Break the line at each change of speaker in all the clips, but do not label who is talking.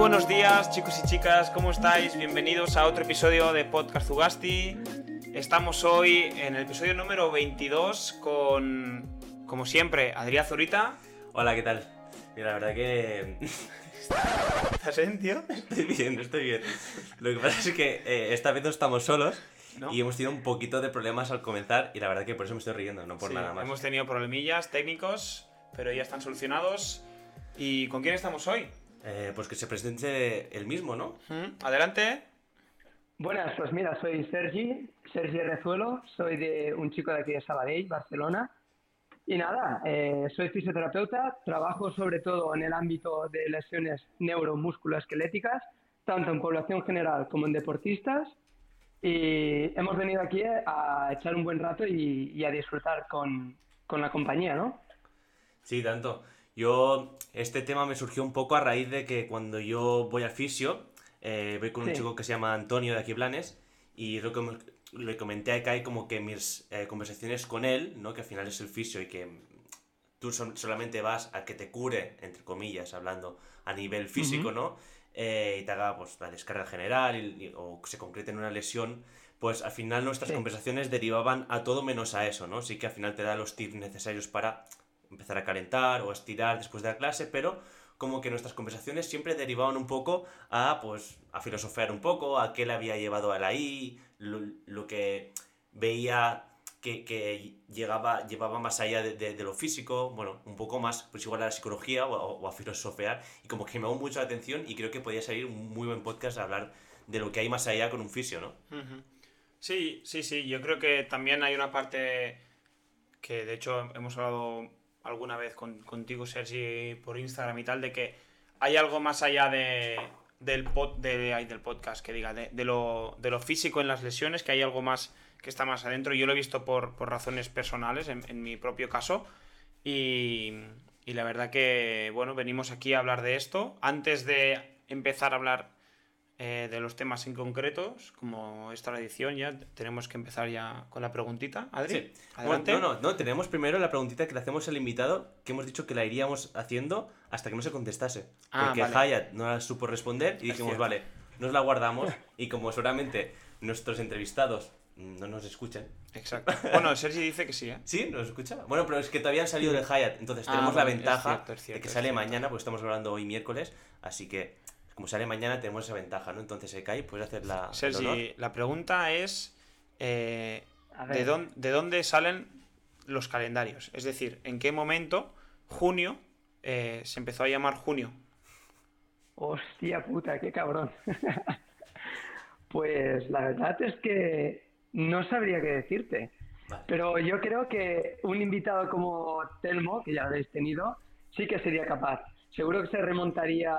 buenos días, chicos y chicas, ¿cómo estáis? Bienvenidos a otro episodio de Podcast Zugasti. Estamos hoy en el episodio número 22 con, como siempre, Adrián Zurita.
Hola, ¿qué tal? Mira, la verdad que.
¿Estás bien, tío?
Estoy bien, estoy bien. Lo que pasa es que eh, esta vez no estamos solos
¿No?
y hemos tenido un poquito de problemas al comenzar y la verdad que por eso me estoy riendo, no por
Sí,
nada más.
Hemos tenido problemillas técnicos, pero ya están solucionados. ¿Y con quién estamos hoy?
Eh, pues que se presente el mismo, ¿no?
¿Mm? Adelante.
Buenas, pues mira, soy Sergi, Sergi Rezuelo, soy de un chico de aquí de Sabadell, Barcelona. Y nada, eh, soy fisioterapeuta, trabajo sobre todo en el ámbito de lesiones neuromusculoesqueléticas, tanto en población general como en deportistas. Y hemos venido aquí a echar un buen rato y, y a disfrutar con, con la compañía, ¿no?
Sí, tanto. Yo, este tema me surgió un poco a raíz de que cuando yo voy al fisio, eh, voy con un
Sí.
chico que se llama Antonio de aquí Blanes y lo que le comenté a Kai como que mis eh, conversaciones con él, ¿no? Que al final es el fisio y que tú solamente vas a que te cure, entre comillas, hablando a nivel físico, ¿no? Eh, y te haga pues, la descarga general y- y- o se concrete en una lesión, pues al final nuestras
Sí.
conversaciones derivaban a todo menos a eso, ¿no? Sí que al final te da los tips necesarios para empezar a calentar o a estirar después de la clase, pero como que nuestras conversaciones siempre derivaban un poco a, pues, a filosofear un poco, a qué le había llevado a él ahí, lo, lo que veía que, que llegaba, llevaba más allá de, de- lo físico, bueno, un poco más, pues igual a la psicología o, a filosofear, y como que me llamó mucho la atención y creo que podía salir un muy buen podcast a hablar de lo que hay más allá con un fisio, ¿no?
Sí, sí, sí. Yo creo que también hay una parte que de hecho hemos hablado alguna vez con- contigo, Sergi, por Instagram y tal, de que hay algo más allá de, del, pod- de, del podcast, que diga, de, de lo, de lo físico en las lesiones, que hay algo más que está más adentro. Yo lo he visto por, por razones personales, en, en mi propio caso. Y, y la verdad que, bueno, venimos aquí a hablar de esto. Antes de empezar a hablar eh, de los temas en concretos, como es tradición ya, tenemos que empezar ya con la preguntita. Adri,
Sí.
adelante.
Bueno, no, no, no, tenemos primero la preguntita que le hacemos al invitado, que hemos dicho que la iríamos haciendo hasta que no se contestase.
Ah,
porque
vale.
Hayat no la supo responder y dijimos, vale, nos la guardamos y como seguramente nuestros entrevistados no nos escuchan.
Exacto. Bueno, Sergi dice que sí, ¿eh?
¿Sí? ¿Nos escucha? Bueno, pero es que todavía han salido de Hayat, entonces
Ah,
tenemos la
es
ventaja
cierto, es cierto,
de que
es
sale mañana, porque estamos grabando hoy miércoles, así que como sale mañana tenemos esa ventaja, ¿no? Entonces, Ekai, puedes hacer la...
Sergi, la pregunta es: eh, ¿de, dónde, ¿de dónde salen los calendarios? Es decir, ¿en qué momento junio eh, se empezó a llamar junio?
Hostia puta, qué cabrón. Pues la verdad es que no sabría qué decirte.
Vale.
Pero yo creo que un invitado como Telmo, que ya lo habéis tenido, sí que sería capaz. Seguro que se remontaría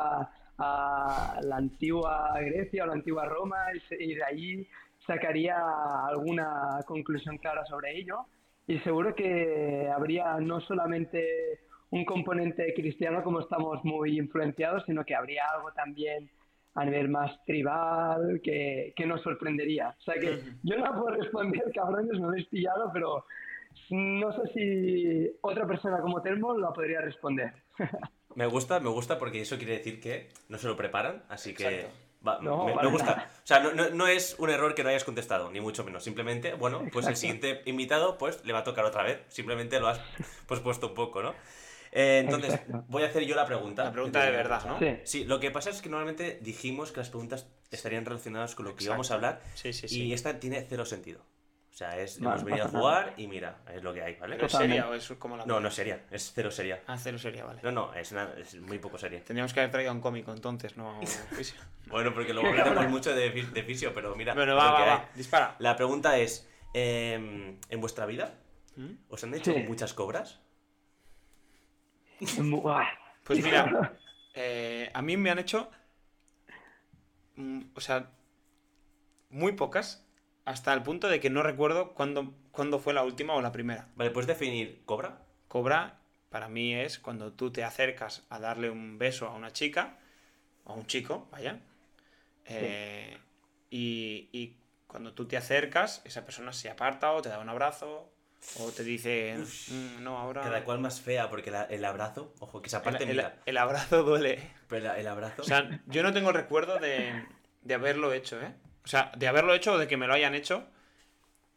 a la antigua Grecia o la antigua Roma y, de ahí sacaría alguna conclusión clara sobre ello. Y seguro que habría no solamente un componente cristiano como estamos muy influenciados, sino que habría algo también a nivel más tribal que, que nos sorprendería. O sea que yo no puedo responder, cabrones, no me habéis pillado, pero no sé si otra persona como Telmo lo podría responder.
Me gusta, me gusta porque eso quiere decir que no se lo preparan, así que va,
No,
me, gusta. O sea, no, no- no es un error que no hayas contestado, ni mucho menos. Simplemente, bueno, pues el siguiente invitado pues le va a tocar otra vez. Simplemente lo has pues puesto un poco, ¿no? Eh, entonces,
Exacto.
voy a hacer yo la pregunta.
La pregunta de verdad. ¿no?
Sí.
Sí, lo que pasa es que normalmente dijimos que las preguntas estarían relacionadas con lo que
Exacto.
íbamos a hablar
Sí, sí,
y esta tiene cero sentido. O sea, es,
Vale,
hemos venido a jugar y mira, es lo que hay, ¿vale?
¿Pero es seria o es como la
No, no es seria, es cero seria.
Ah, cero seria, vale.
No, no, es, una- es muy poco seria.
Tendríamos que haber traído un cómico entonces, no fisio.
Bueno, porque luego hablaremos mucho de, de fisio, pero mira.
Bueno, va, va, va, dispara.
La pregunta es, em, ¿en vuestra vida
¿Mm?
os han hecho
Sí.
muchas cobras?
Buah.
Pues mira, eh, a mí me han hecho, mm, o sea, muy pocas, hasta el punto de que no recuerdo cuándo, cuándo fue la última o la primera.
Vale, ¿puedes definir cobra?
Cobra, para mí, es cuando tú te acercas a darle un beso a una chica, o a un chico, vaya, eh, y, y cuando tú te acercas, esa persona se aparta o te da un abrazo, O te dice, "Mm, no, ahora...
Cada cual más fea, porque la- el abrazo, ojo, que esa parte
el, el- el abrazo duele.
pero el abrazo.
O sea, yo no tengo recuerdo de, de haberlo hecho, ¿eh? O sea, de haberlo hecho o de que me lo hayan hecho.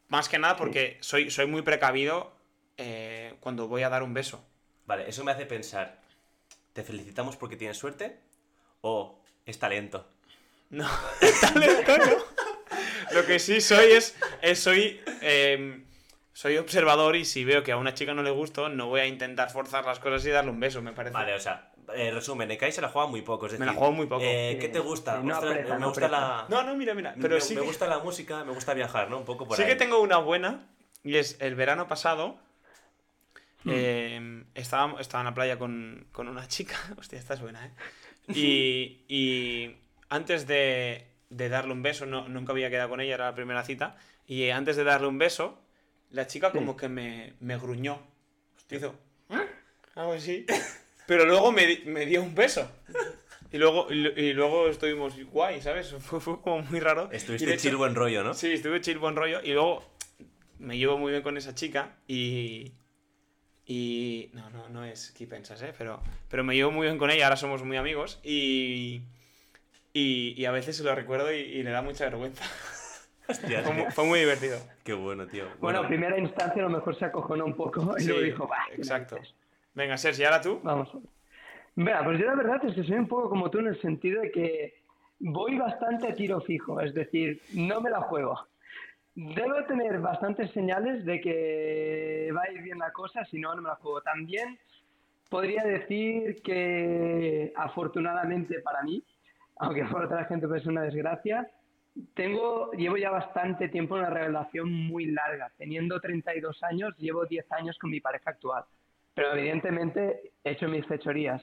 Más que nada porque soy, soy muy precavido eh, cuando voy a dar un beso.
Vale, eso me hace pensar, ¿te felicitamos porque tienes suerte? ¿O es talento?
No, talento no. Lo que sí soy es, es soy, eh, soy observador y si veo que a una chica no le gusto, no voy a intentar forzar las cosas y darle un beso, me parece.
Vale, o sea, eh, resumen, Ekai se la juega muy poco, es
Me
decir...
la juego muy poco.
eh, ¿Qué te gusta?
no
Ostras, me gusta la...
No, no, mira, mira. Pero
me,
sí,
me
que-
gusta la música, me gusta viajar, ¿no? Un poco por
sí
ahí.
que tengo una buena. Y es el verano pasado.
Hmm.
eh, estaba, estaba en la playa con, con una chica. Hostia, esta es buena, ¿eh? Y, y antes de, de darle un beso, no, nunca había quedado con ella, era la primera cita. Y antes de darle un beso, la chica como que me, me gruñó. Hizo, "¿Eh?", Algo así. Pero luego me, me dio un beso. Y luego, y, y luego estuvimos guay, ¿sabes? Fue, fue como muy raro.
Estuviste
hecho-
chill buen rollo, ¿no?
Sí, estuve chill, buen rollo. Y luego me llevo muy bien con esa chica y. Y. No, no, no es que pensas, ¿eh? Pero, pero me llevo muy bien con ella, ahora somos muy amigos y. Y, y a veces se lo recuerdo y, y le da mucha vergüenza.
Hostia,
Fue, mu- fue muy divertido.
Qué bueno, tío.
Bueno, en primera instancia a lo mejor se acojonó un poco y
Sí,
luego dijo, va.
exacto. Venga, Sergi, ahora tú.
Vamos. Mira, pues yo la verdad es que soy un poco como tú en el sentido de que voy bastante a tiro fijo, es decir, no me la juego. Debo tener bastantes señales de que va a ir bien la cosa, si no, no me la juego. También podría decir que afortunadamente para mí, aunque para otra gente puede ser una desgracia, tengo, llevo ya bastante tiempo en una relación muy larga. Teniendo 32 años, llevo 10 años con mi pareja actual. Pero evidentemente he hecho mis fechorías.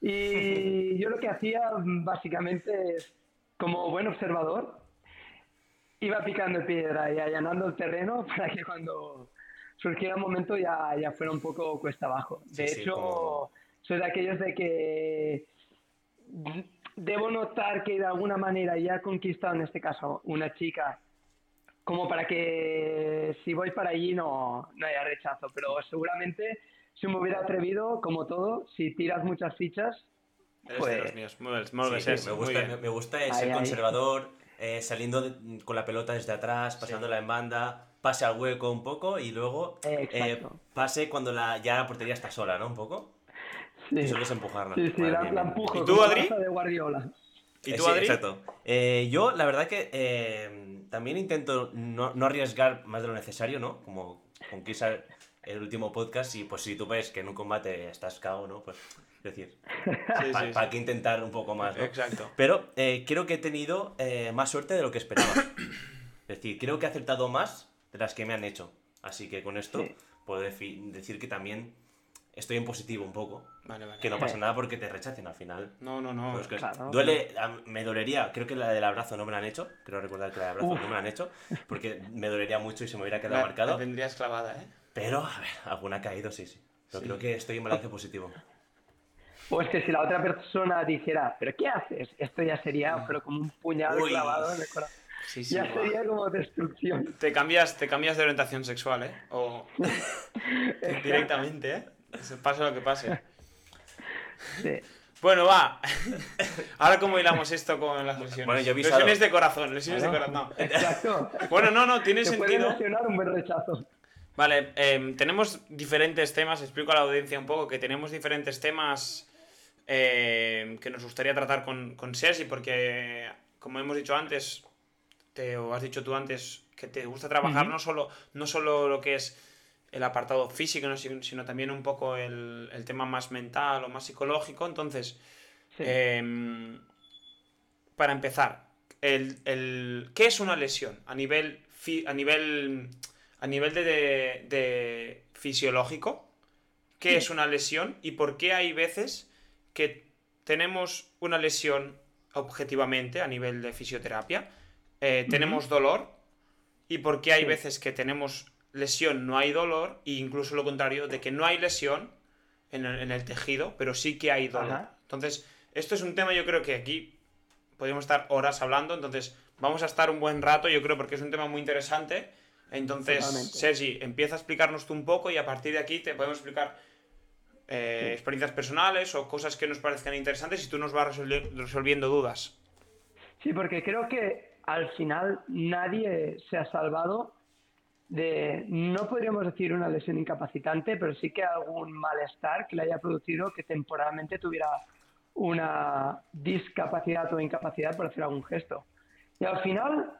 Y yo lo que hacía básicamente es, como buen observador, iba picando piedra y allanando el terreno para que cuando surgiera un momento ya, ya fuera un poco cuesta abajo. De
Sí, sí,
hecho,
como-
soy de aquellos de que debo notar que de alguna manera ya he conquistado, en este caso, una chica, como para que si voy para allí no, no haya rechazo. Pero seguramente si me hubiera atrevido, como todo, si tiras muchas fichas,
Eres
Pues-
de los míos. Muy bien, muy bien,
Sí, sí,
Sergi,
me
muy
gusta,
bien.
me, me gusta
Ahí,
ser
ahí.
conservador, eh, saliendo de- con la pelota desde atrás, pasándola en banda, pase al hueco un poco y luego eh, pase cuando la, ya la portería está sola, ¿no? Un poco.
sí,
Y solo es empujarla.
sí, sí, la, la empujo.
¿Y tú, Adri?
De Guardiola.
¿Y
Eh,
tú,
sí,
Adri?
exacto. Eh, yo, la verdad que eh, también intento no, no arriesgar más de lo necesario, ¿no? Como con quizá el último podcast, y pues si tú ves que en un combate estás cago, ¿no? Pues, es decir,
Sí,
¿para
sí, sí.
qué intentar un poco más, no?
Exacto.
Pero eh, creo que he tenido eh, más suerte de lo que esperaba. es decir, creo que he acertado más de las que me han hecho. Así que con esto
Sí.
puedo decir que también estoy en positivo un poco.
Vale, vale.
Que no pasa nada porque te rechacen al final.
No, no, no.
Pues que
claro.
duele, me dolería, creo que la del abrazo no me la han hecho, creo recordar que la del abrazo
Uf.
no me la han hecho, porque me dolería mucho y se me hubiera quedado
La-
marcado,
la tendrías clavada, ¿eh?
Pero a ver, alguna ha caído, sí, sí. Pero
Sí.
creo que estoy en balance positivo.
O es que si la otra persona dijera, ¿pero qué haces? Esto ya sería pero como un puñal
Uy.
clavado en el corazón.
Sí, sí.
Ya sería como destrucción.
Te cambias, te cambias de orientación sexual, ¿eh? O directamente, ¿eh? Pase lo que pase.
Sí.
Bueno, va. Ahora cómo hilamos esto con las lesiones.
Bueno, yo
lesiones de corazón, lesiones de corazón. No.
Exacto.
Bueno, no, no, tiene
Te puede
sentido.
lesionar un buen rechazo.
Vale, em, tenemos diferentes temas, explico a la audiencia un poco que tenemos diferentes temas em, que nos gustaría tratar con, con Sergi, porque como hemos dicho antes, te, o has dicho tú antes, que te gusta trabajar no, solo, no solo lo que es el apartado físico, ¿no? sino, también un poco el, el tema más mental o más psicológico. Entonces,
Sí.
Em, para empezar, el, el- ¿qué es una lesión? A nivel, fi- a nivel, a nivel de, de- de fisiológico, ¿qué
Sí.
es una lesión? ¿Y por qué hay veces que tenemos una lesión objetivamente a nivel de fisioterapia? eh, tenemos dolor. ¿Y por qué hay
Sí.
veces que tenemos lesión, no hay dolor? E incluso lo contrario, de que no hay lesión en el, en el tejido, pero sí que hay dolor.
Ajá.
Entonces, esto es un tema, yo creo que aquí podríamos estar horas hablando, entonces vamos a estar un buen rato, yo creo, porque es un tema muy interesante. Entonces, Sergi, empieza a explicarnos tú un poco y a partir de aquí te podemos explicar eh, experiencias personales o cosas que nos parezcan interesantes y tú nos vas resolviendo dudas.
Sí, porque creo que al final nadie se ha salvado de, no podríamos decir una lesión incapacitante, pero sí que algún malestar que le haya producido que temporalmente tuviera una discapacidad o incapacidad por hacer algún gesto. Y al final,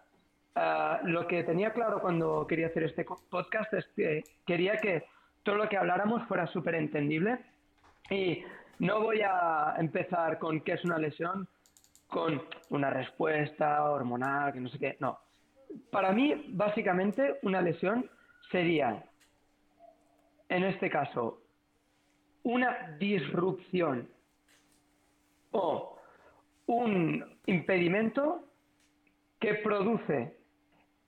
eh, lo que tenía claro cuando quería hacer este podcast es que quería que todo lo que habláramos fuera súper entendible. Y no voy a empezar con qué es una lesión, con una respuesta hormonal, que no sé qué. No, para mí, básicamente, una lesión sería, en este caso, una disrupción o un impedimento que produce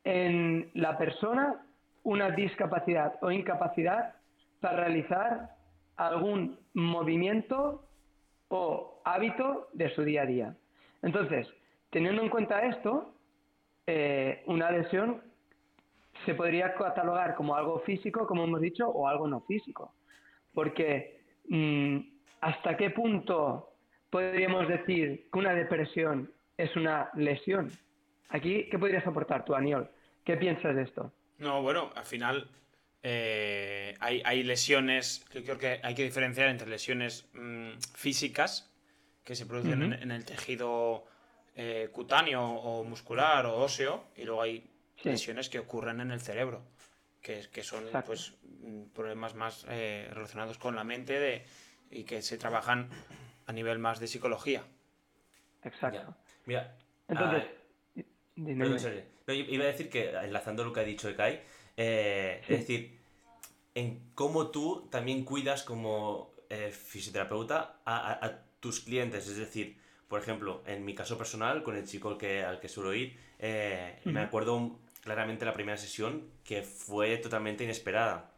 en la persona una discapacidad o incapacidad para realizar algún movimiento o hábito de su día a día. Entonces, teniendo en cuenta esto, eh, una lesión se podría catalogar como algo físico, como hemos dicho, o algo no físico. Porque mm, ¿hasta qué punto podríamos decir que una depresión es una lesión? Aquí, ¿qué podrías aportar tú, Aniol? ¿Qué piensas de esto?
No, bueno, al final eh, hay, lesiones, yo creo que hay que diferenciar entre lesiones mm, físicas que se producen en, el tejido eh, cutáneo o muscular o óseo y luego hay lesiones que ocurren en el cerebro, que, que son pues problemas más eh, relacionados con la mente de, y que se trabajan a nivel más de psicología.
Exacto.
Mira, entonces... Ah, iba a decir que, enlazando lo que ha dicho Ekai, eh, es decir, en cómo tú también cuidas como fisioterapeuta a, a tus clientes, es decir, por ejemplo, en mi caso personal, con el chico al que, al que suelo ir, eh, me acuerdo claramente la primera sesión que fue totalmente inesperada.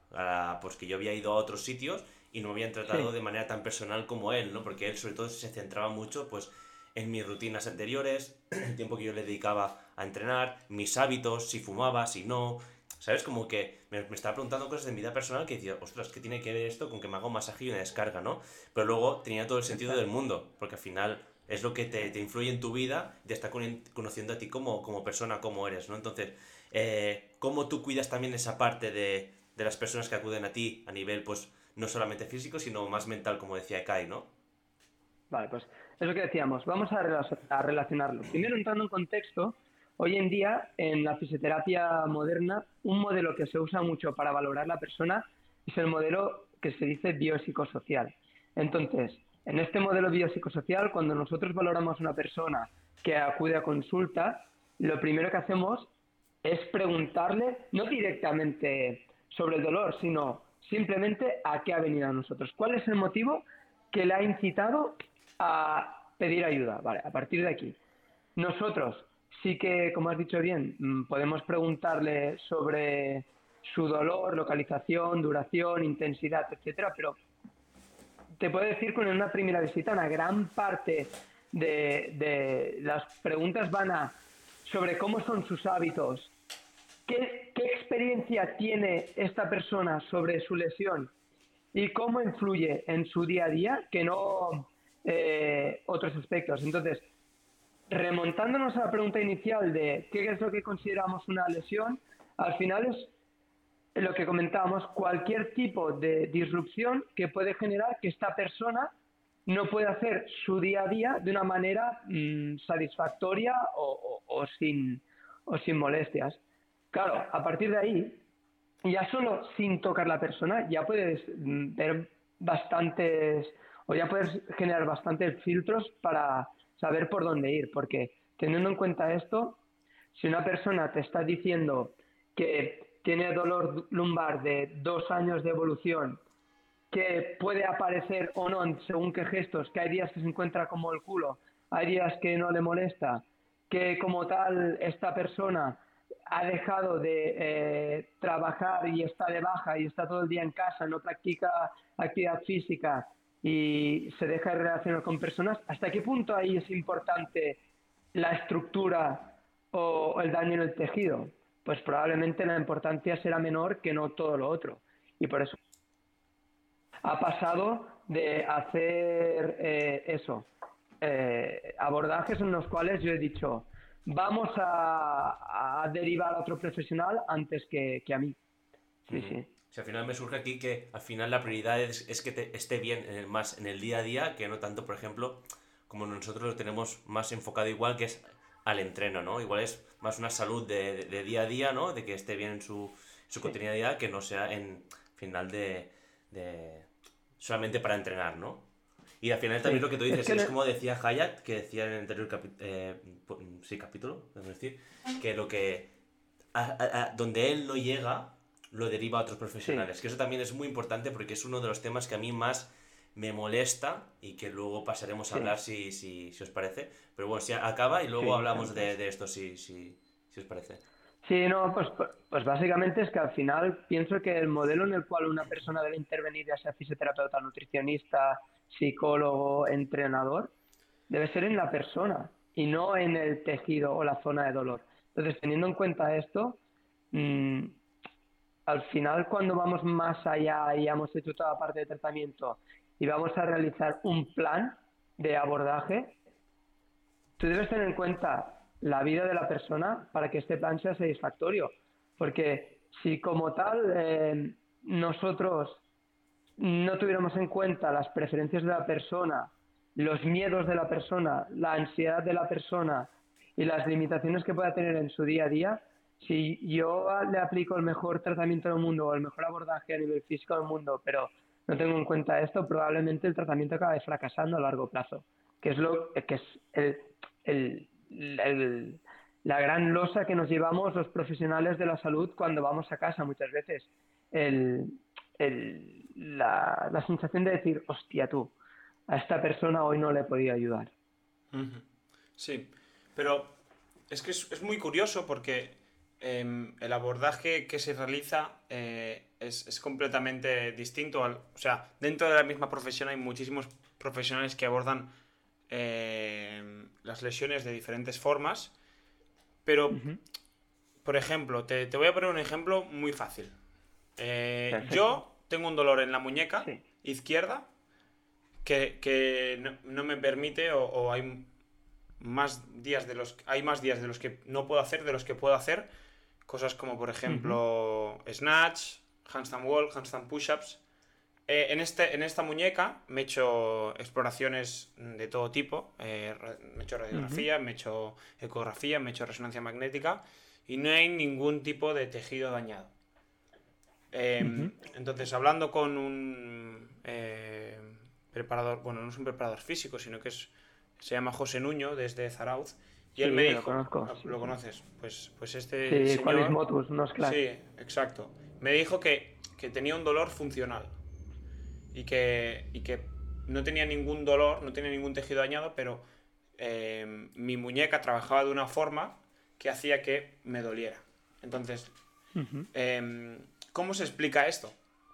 pues que yo había ido a otros sitios y no me habían tratado de manera tan personal como él, ¿no? Porque él sobre todo se centraba mucho pues en mis rutinas anteriores, el tiempo que yo le dedicaba a entrenar, mis hábitos, si fumaba, si no. ¿Sabes? Como que me, me, estaba preguntando cosas de mi vida personal que decía, ostras, ¿qué tiene que ver esto con que me hago un masaje y una descarga, ¿no? Pero luego tenía todo el sentido del mundo, porque al final es lo que te, influye en tu vida, te está conociendo a ti como, como persona, como eres, ¿no? Entonces, eh, ¿cómo tú cuidas también esa parte de, las personas que acuden a ti a nivel, pues, no solamente físico, sino más mental, como decía Kai, ¿no?
Vale, pues es lo que decíamos, vamos a, relacionarlo. Primero, entrando en contexto, hoy en día, en la fisioterapia moderna, un modelo que se usa mucho para valorar la persona es el modelo que se dice biopsicosocial. Entonces, en este modelo biopsicosocial, cuando nosotros valoramos a una persona que acude a consulta, lo primero que hacemos es preguntarle, no directamente sobre el dolor, sino simplemente a qué ha venido a nosotros. ¿Cuál es el motivo que le ha incitado a pedir ayuda? Vale, a partir de aquí. Nosotros sí que, como has dicho bien, mm, podemos preguntarle sobre su dolor, localización, duración, intensidad, etcétera, pero te puedo decir que en una primera visita una gran parte de, las preguntas van a sobre cómo son sus hábitos, qué, experiencia tiene esta persona sobre su lesión y cómo influye en su día a día que no eh, otros aspectos. Entonces, remontándonos a la pregunta inicial de qué es lo que consideramos una lesión, al final es lo que comentábamos, cualquier tipo de disrupción que puede generar que esta persona no pueda hacer su día a día de una manera mm, satisfactoria o, sin, o sin molestias. Claro, a partir de ahí, ya solo sin tocar la persona, ya puedes mm, ver bastantes, o ya puedes generar bastantes filtros para saber por dónde ir, porque teniendo en cuenta esto, si una persona te está diciendo que tiene dolor lumbar de dos años de evolución, que puede aparecer o no según qué gestos, que hay días que se encuentra como el culo, hay días que no le molesta, que como tal esta persona ha dejado de eh, trabajar y está de baja y está todo el día en casa, no practica actividad física y se deja de relacionar con personas, ¿hasta qué punto ahí es importante la estructura o el daño en el tejido? pues probablemente la importancia será menor que no todo lo otro. Y por eso ha pasado de hacer eh, eso, eh, abordajes en los cuales yo he dicho, vamos a, derivar a otro profesional antes que, a mí. Sí, sí.
Si al final me surge aquí que al final la prioridad es, que te, esté bien en más en el día a día que no tanto, por ejemplo, como nosotros lo tenemos más enfocado igual que es al entreno, ¿no? Igual es más una salud de, día a día, ¿no? De que esté bien en su, su cotidianidad que no sea en final de, solamente para entrenar, ¿no? Y al final también lo que tú dices es, como decía Hayat, que decía en el anterior eh, sí, capítulo, es decir, que lo que donde él no llega lo deriva a otros profesionales. Que eso también es muy importante porque es uno de los temas que a mí más me molesta y que luego pasaremos a hablar si, si, si, os parece. Pero bueno, si acaba y luego hablamos de, de, esto si, si, si, os parece.
Sí, no, pues, pues básicamente es que al final pienso que el modelo en el cual una persona debe intervenir, ya sea fisioterapeuta, nutricionista, psicólogo, entrenador, debe ser en la persona y no en el tejido o la zona de dolor. Entonces, teniendo en cuenta esto, mmm, al final cuando vamos más allá y hemos hecho toda la parte de tratamiento y vamos a realizar un plan de abordaje, tú debes tener en cuenta la vida de la persona para que este plan sea satisfactorio. Porque si como tal eh, nosotros no tuviéramos en cuenta las preferencias de la persona, los miedos de la persona, la ansiedad de la persona y las limitaciones que pueda tener en su día a día, si yo le aplico el mejor tratamiento del mundo o el mejor abordaje a nivel físico del mundo, pero no tengo en cuenta esto, probablemente el tratamiento acabe fracasando a largo plazo, que es lo que es el, la gran losa que nos llevamos los profesionales de la salud cuando vamos a casa muchas veces. El, la, la, sensación de decir, hostia tú, a esta persona hoy no le he podido ayudar.
Sí, pero es que es muy curioso porque Em, el abordaje que se realiza eh, es, completamente distinto. Al, o sea, dentro de la misma profesión hay muchísimos profesionales que abordan em, las lesiones de diferentes formas. Pero, por ejemplo, te, voy a poner un ejemplo muy fácil. Eh, yo tengo un dolor en la muñeca izquierda que, no, me permite o, o, hay más días de los hay más días de los que no puedo hacer de los que puedo hacer Cosas como, por ejemplo, snatch, handstand wall, handstand push-ups. Eh, en, este, en esta muñeca me he hecho exploraciones de todo tipo. Eh, me he hecho radiografía, me he hecho ecografía, me he hecho resonancia magnética y no hay ningún tipo de tejido dañado. Em, entonces, hablando con un eh, preparador, bueno, no es un preparador físico, sino que es, se llama José Nuño desde Zarauz, y él me dijo, lo, conozco, ah, ¿lo conoces? Pues, pues este
sí, señor... Motus, no es claro.
Sí, exacto. Me dijo que, tenía un dolor funcional y que, y que no tenía ningún dolor, no tenía ningún tejido dañado, pero em, mi muñeca trabajaba de una forma que hacía que me doliera. Entonces, em, ¿cómo se explica esto?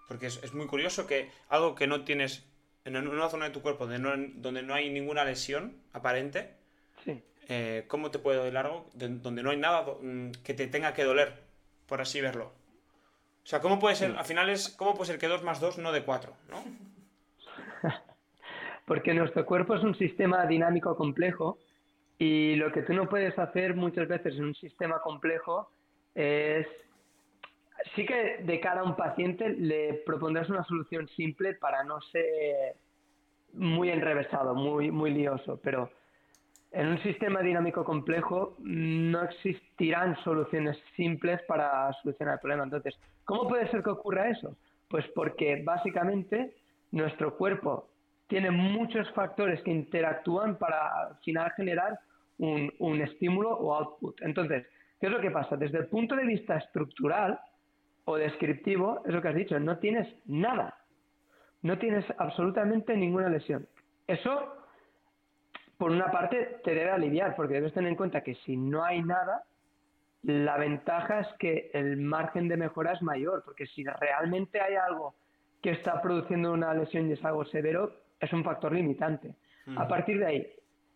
Porque es, muy curioso que algo que no tienes en una zona de tu cuerpo donde no, donde no hay ninguna lesión aparente. Eh, ¿cómo te puede doler algo donde no hay nada mm, que te tenga que doler, por así verlo? O sea, ¿cómo puede ser, al final es, ¿cómo puede ser que 2 más 2 no de 4, ¿no?
Porque nuestro cuerpo es un sistema dinámico complejo y lo que tú no puedes hacer muchas veces en un sistema complejo es sí que de cara a un paciente le propondrás una solución simple para no ser muy enrevesado, muy, muy lioso, pero en un sistema dinámico complejo no existirán soluciones simples para solucionar el problema. Entonces, ¿cómo puede ser que ocurra eso? Pues porque básicamente nuestro cuerpo tiene muchos factores que interactúan para al final generar un, un estímulo o output. Entonces, ¿qué es lo que pasa? Desde el punto de vista estructural o descriptivo, es lo que has dicho, no tienes nada. No tienes absolutamente ninguna lesión. Eso por una parte te debe aliviar, porque debes tener en cuenta que si no hay nada, la ventaja es que el margen de mejora es mayor, porque si realmente hay algo que está produciendo una lesión y es algo severo, es un factor limitante. A partir de ahí,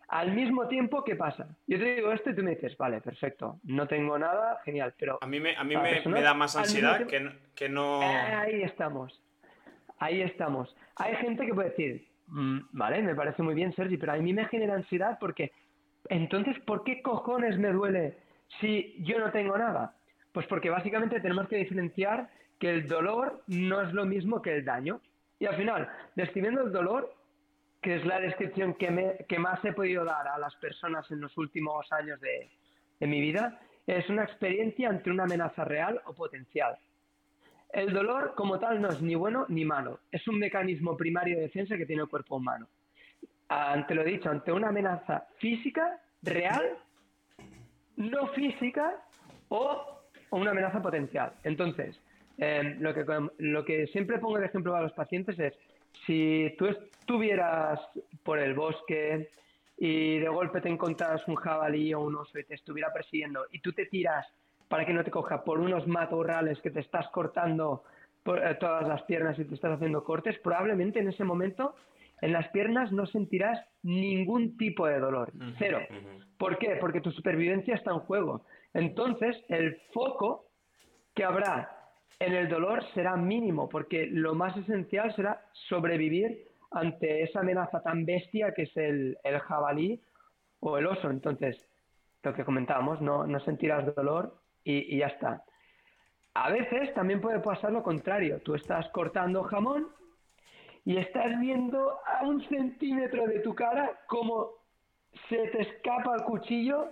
Al mismo tiempo, ¿qué pasa? Yo te digo esto y tú me dices, vale, perfecto, no tengo nada, genial, pero...
A mí me, a mí me, da más ansiedad que, que, no...
Eh, ahí estamos, ahí estamos. Hay gente que puede decir, vale, me parece muy bien, Sergi, pero a mí me genera ansiedad porque, entonces, ¿por qué cojones me duele si yo no tengo nada? Pues porque básicamente tenemos que diferenciar que el dolor no es lo mismo que el daño. Y al final, describiendo el dolor, que es la descripción que, me, que más he podido dar a las personas en los últimos años de, de mi vida, es una experiencia ante una amenaza real o potencial. El dolor como tal no es ni bueno ni malo, es un mecanismo primario de defensa que tiene el cuerpo humano. Ante lo dicho, ante una amenaza física, real, no física o, una amenaza potencial. Entonces, em, lo, que, siempre pongo de ejemplo a los pacientes es, si tú estuvieras por el bosque y de golpe te encontras un jabalí o un oso y te estuviera persiguiendo y tú te tiras para que no te coja por unos matorrales que te estás cortando por, eh, todas las piernas y te estás haciendo cortes, probablemente en ese momento en las piernas no sentirás ningún tipo de dolor, cero. ¿Por qué? Porque tu supervivencia está en juego. Entonces, el foco que habrá en el dolor será mínimo, porque lo más esencial será sobrevivir ante esa amenaza tan bestia que es el, jabalí o el oso. Entonces, lo que comentábamos, no, no sentirás dolor y, ya está. A veces también puede pasar lo contrario. Tú estás cortando jamón y estás viendo a un centímetro de tu cara cómo se te escapa el cuchillo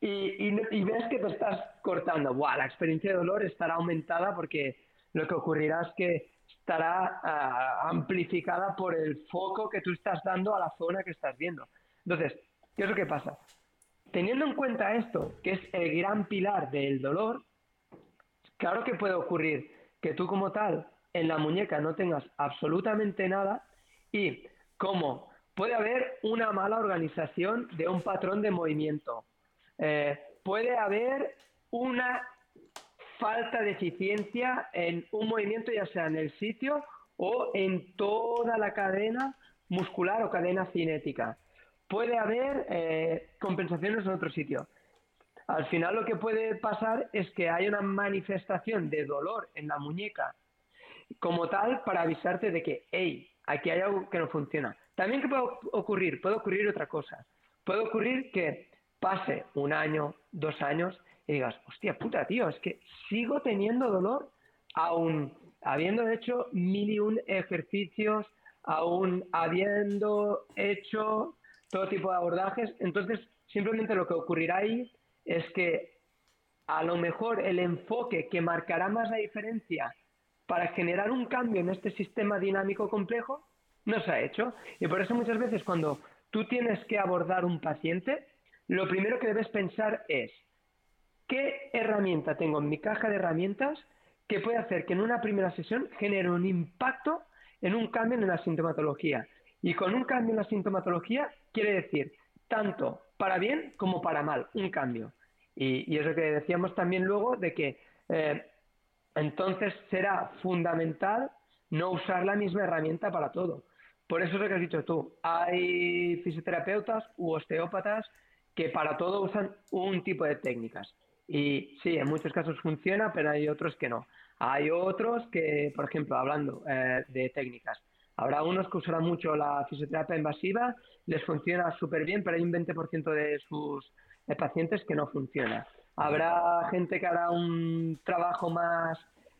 y, ves que te estás cortando. Buah, la experiencia de dolor estará aumentada porque lo que ocurrirá es que estará ah, amplificada por el foco que tú estás dando a la zona que estás viendo. Entonces, ¿qué es lo que pasa? Teniendo en cuenta esto, que es el gran pilar del dolor, claro que puede ocurrir que tú como tal en la muñeca no tengas absolutamente nada y como puede haber una mala organización de un patrón de movimiento, eh, puede haber una falta de eficiencia en un movimiento, ya sea en el sitio o en toda la cadena muscular o cadena cinética. Puede haber eh, compensaciones en otro sitio. Al final lo que puede pasar es que hay una manifestación de dolor en la muñeca como tal para avisarte de que, hey, aquí hay algo que no funciona. También que puede ocurrir, puede ocurrir otra cosa. Puede ocurrir que pase un año, dos años y digas, hostia puta, tío, es que sigo teniendo dolor aún habiendo hecho mil y un ejercicios, aún habiendo hecho todo tipo de abordajes. Entonces, simplemente lo que ocurrirá ahí es que a lo mejor el enfoque que marcará más la diferencia para generar un cambio en este sistema dinámico complejo no se ha hecho. Y por eso muchas veces cuando tú tienes que abordar un paciente, lo primero que debes pensar es, ¿qué herramienta tengo en mi caja de herramientas que puede hacer que en una primera sesión genere un impacto en un cambio en la sintomatología? Y con un cambio en la sintomatología quiere decir tanto para bien como para mal, un cambio. Y, lo que decíamos también luego de que eh, entonces será fundamental no usar la misma herramienta para todo. Por eso es lo que has dicho tú. Hay fisioterapeutas u osteópatas que para todo usan un tipo de técnicas. Y sí, en muchos casos funciona, pero hay otros que no. Hay otros que, por ejemplo, hablando eh, de técnicas, habrá unos que usarán mucho la fisioterapia invasiva, les funciona súper bien, pero hay un 20% de sus pacientes que no funciona. Habrá gente que hará un trabajo más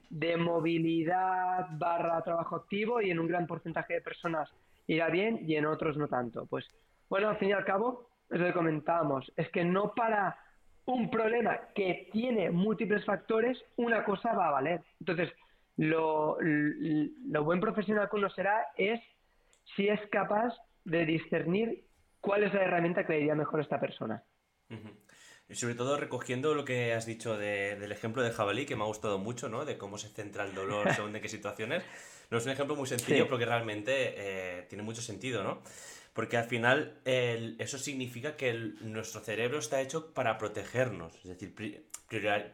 de movilidad barra trabajo activo y en un gran porcentaje de personas irá bien y en otros no tanto. Pues bueno, al fin y al cabo, es lo que comentábamos, es que no para un problema que tiene múltiples factores, una cosa va a valer. Entonces, lo, lo buen profesional que uno será es si es capaz de discernir cuál es la herramienta que le iría mejor a esta persona.
Y sobre todo recogiendo lo que has dicho del ejemplo de jabalí, que me ha gustado mucho, ¿no? De cómo se centra el dolor según de qué situaciones. No es un ejemplo muy sencillo porque realmente eh, tiene mucho sentido, ¿no? Porque al final eso significa que nuestro cerebro está hecho para protegernos. Es decir,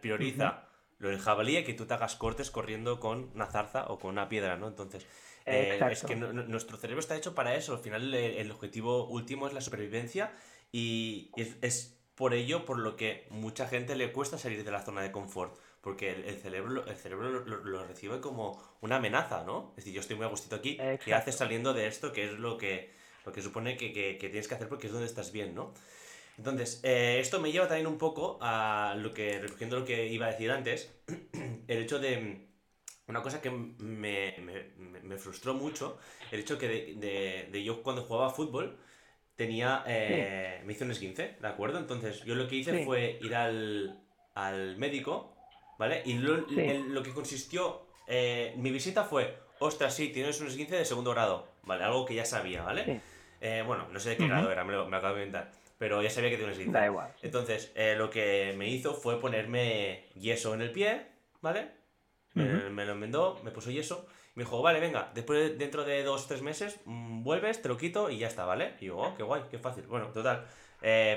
prioriza lo del jabalí y que tú te hagas cortes corriendo con una zarza o con una piedra, ¿no? Entonces, eh, es que nuestro cerebro está hecho para eso. Al final el objetivo último es la supervivencia Y es, es por ello por lo que mucha gente le cuesta salir de la zona de confort porque el, cerebro, el cerebro lo, recibe como una amenaza, ¿no? Es decir, yo estoy muy a gustito aquí, ¿qué haces saliendo de esto? Que es lo que, lo que supone que, que, tienes que hacer porque es donde estás bien, ¿no? Entonces, eh, esto me lleva también un poco a lo que, recogiendo lo que iba a decir antes, el hecho de, una cosa que me, me, me frustró mucho, el hecho que de, de, de, yo cuando jugaba fútbol tenía, eh, me hice un esguince, ¿de acuerdo? Entonces, yo lo que hice fue ir al, al médico ¿Vale? Y lo, que consistió, eh, mi visita fue, ostras, sí, tienes un esguince de segundo grado, ¿vale? Algo que ya sabía, ¿vale? Eh, bueno, no sé de qué grado era, me lo, me acabo de inventar, pero ya sabía que tenía un esguince.
Da igual.
Entonces, eh, lo que me hizo fue ponerme yeso en el pie, ¿vale? me, lo enmendó, me puso yeso. Me dijo, vale, venga, después dentro de dos, tres meses, mm, vuelves, te lo quito y ya está, ¿vale? Y yo, oh, qué guay, qué fácil. Bueno, total.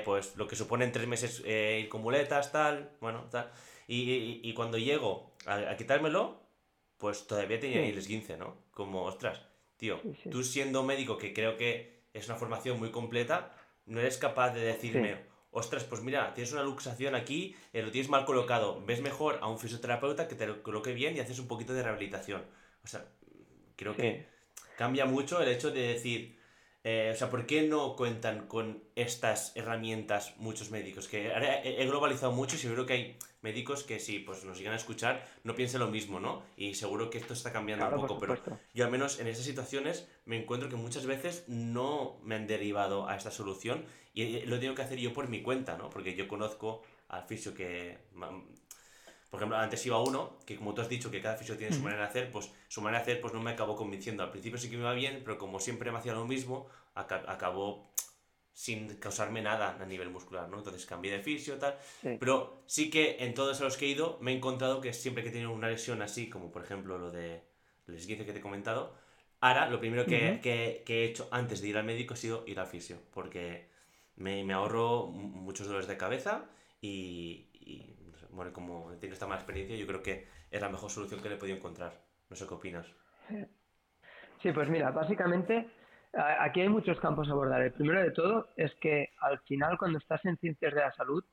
pues lo que supone en tres meses ir con muletas, tal, bueno, tal. Y, cuando llego a, quitármelo, pues todavía tenía el esguince, ¿no? Como, ostras, tío, tú siendo médico, que creo que es una formación muy completa, no eres capaz de decirme, ostras, pues mira, tienes una luxación aquí, eh, lo tienes mal colocado, ves mejor a un fisioterapeuta que te lo coloque bien y haces un poquito de rehabilitación. O sea, creo que cambia mucho el hecho de decir, eh, o sea, ¿por qué no cuentan con estas herramientas muchos médicos? Que he globalizado mucho y seguro que hay médicos que si pues nos llegan a escuchar no piensen lo mismo, ¿no? Y seguro que esto está cambiando un poco, pero yo al menos en esas situaciones me encuentro que muchas veces no me han derivado a esta solución y lo tengo que hacer yo por mi cuenta, ¿no? Porque yo conozco al fisio que por ejemplo, antes iba uno, que como tú has dicho que cada fisio tiene su manera de hacer, pues su manera de hacer pues no me acabó convenciendo. Al principio sí que me iba bien, pero como siempre me hacía lo mismo, acabó sin causarme nada a nivel muscular, ¿no? Entonces cambié de fisio, tal. Pero sí que en todos los que he ido me he encontrado que siempre que he tenido una lesión así, como por ejemplo lo de el esguince que te he comentado, ahora lo primero que, que, he hecho antes de ir al médico ha sido ir al fisio, porque me, me ahorro muchos dolores de cabeza y, como tenido esta mala experiencia, yo creo que es la mejor solución que le he podido encontrar. No sé qué opinas.
Sí, pues mira, básicamente aquí hay muchos campos a abordar. El primero de todo es que al final cuando estás en ciencias de la salud,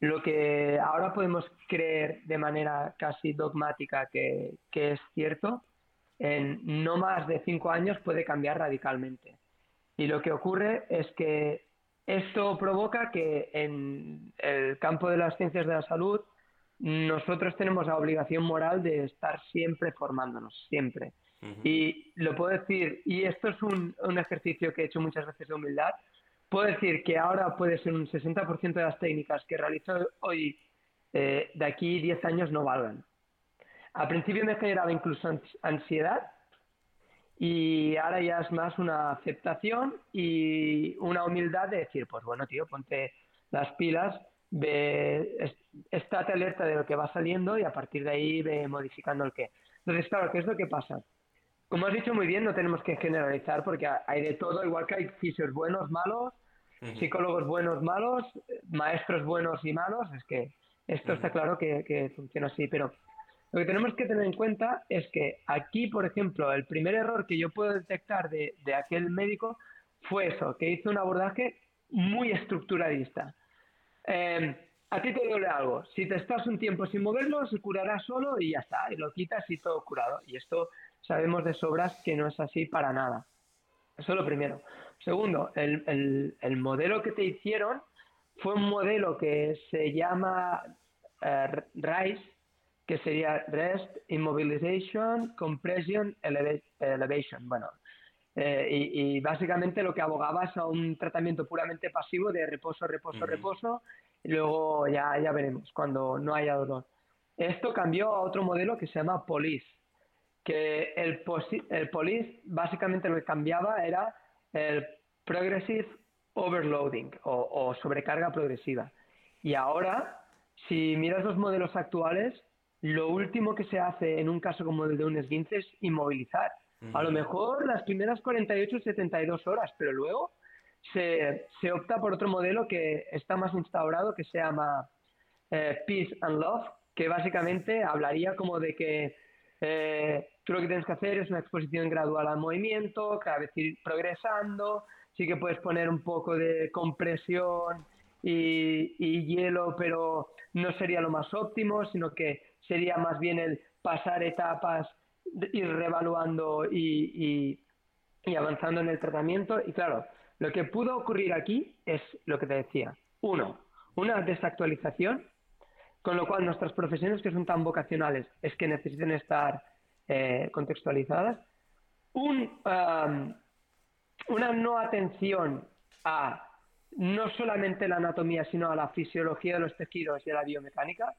lo que ahora podemos creer de manera casi dogmática que, que es cierto, en no más de cinco años puede cambiar radicalmente. Y lo que ocurre es que esto provoca que en el campo de las ciencias de la salud nosotros tenemos la obligación moral de estar siempre formándonos, siempre. Y lo puedo decir, y esto es un, ejercicio que he hecho muchas veces de humildad, puedo decir que ahora puede ser un 60% de las técnicas que realizo hoy eh, de aquí 10 años no valgan. Al principio me generaba incluso ansiedad y ahora ya es más una aceptación y una humildad de decir, pues bueno, tío, ponte las pilas, ve, estate alerta de lo que va saliendo y a partir de ahí ve modificando el qué. Entonces, claro, ¿qué es lo que pasa? Como has dicho muy bien, no tenemos que generalizar porque hay de todo, igual que hay fisios buenos, malos, psicólogos buenos, malos, maestros buenos y malos, es que esto está claro que, que funciona así, pero lo que tenemos que tener en cuenta es que aquí, por ejemplo, el primer error que yo puedo detectar de, aquel médico fue eso, que hizo un abordaje muy estructuralista. Eh, a ti te duele algo, si te estás un tiempo sin moverlo, se curará solo y ya está, y lo quitas y todo curado. Y esto sabemos de sobras que no es así para nada. Eso es lo primero. Segundo, el, modelo que te hicieron fue un modelo que se llama eh, RISE, que sería Rest, Immobilization, Compression, Elevation. Bueno, eh, y, básicamente lo que abogaba es a un tratamiento puramente pasivo de reposo, reposo, reposo, y luego ya, ya veremos cuando no haya dolor. Esto cambió a otro modelo que se llama POLIS, que el, el POLIS básicamente lo que cambiaba era el Progressive Overloading o, o sobrecarga progresiva. Y ahora, si miras los modelos actuales, lo último que se hace en un caso como el de un esguince es inmovilizar. A lo mejor las primeras 48 o 72 horas, pero luego se, se, opta por otro modelo que está más instaurado que se llama eh, Peace and Love, que básicamente hablaría como de que eh, tú lo que tienes que hacer es una exposición gradual al movimiento, cada vez ir progresando, sí que puedes poner un poco de compresión y, y hielo, pero no sería lo más óptimo, sino que sería más bien el pasar etapas, ir revaluando y, y, avanzando en el tratamiento. Y claro, lo que pudo ocurrir aquí es lo que te decía. Uno, una desactualización, con lo cual nuestras profesiones que son tan vocacionales es que necesiten estar eh, contextualizadas. Un, una no atención a no solamente la anatomía, sino a la fisiología de los tejidos y a la biomecánica.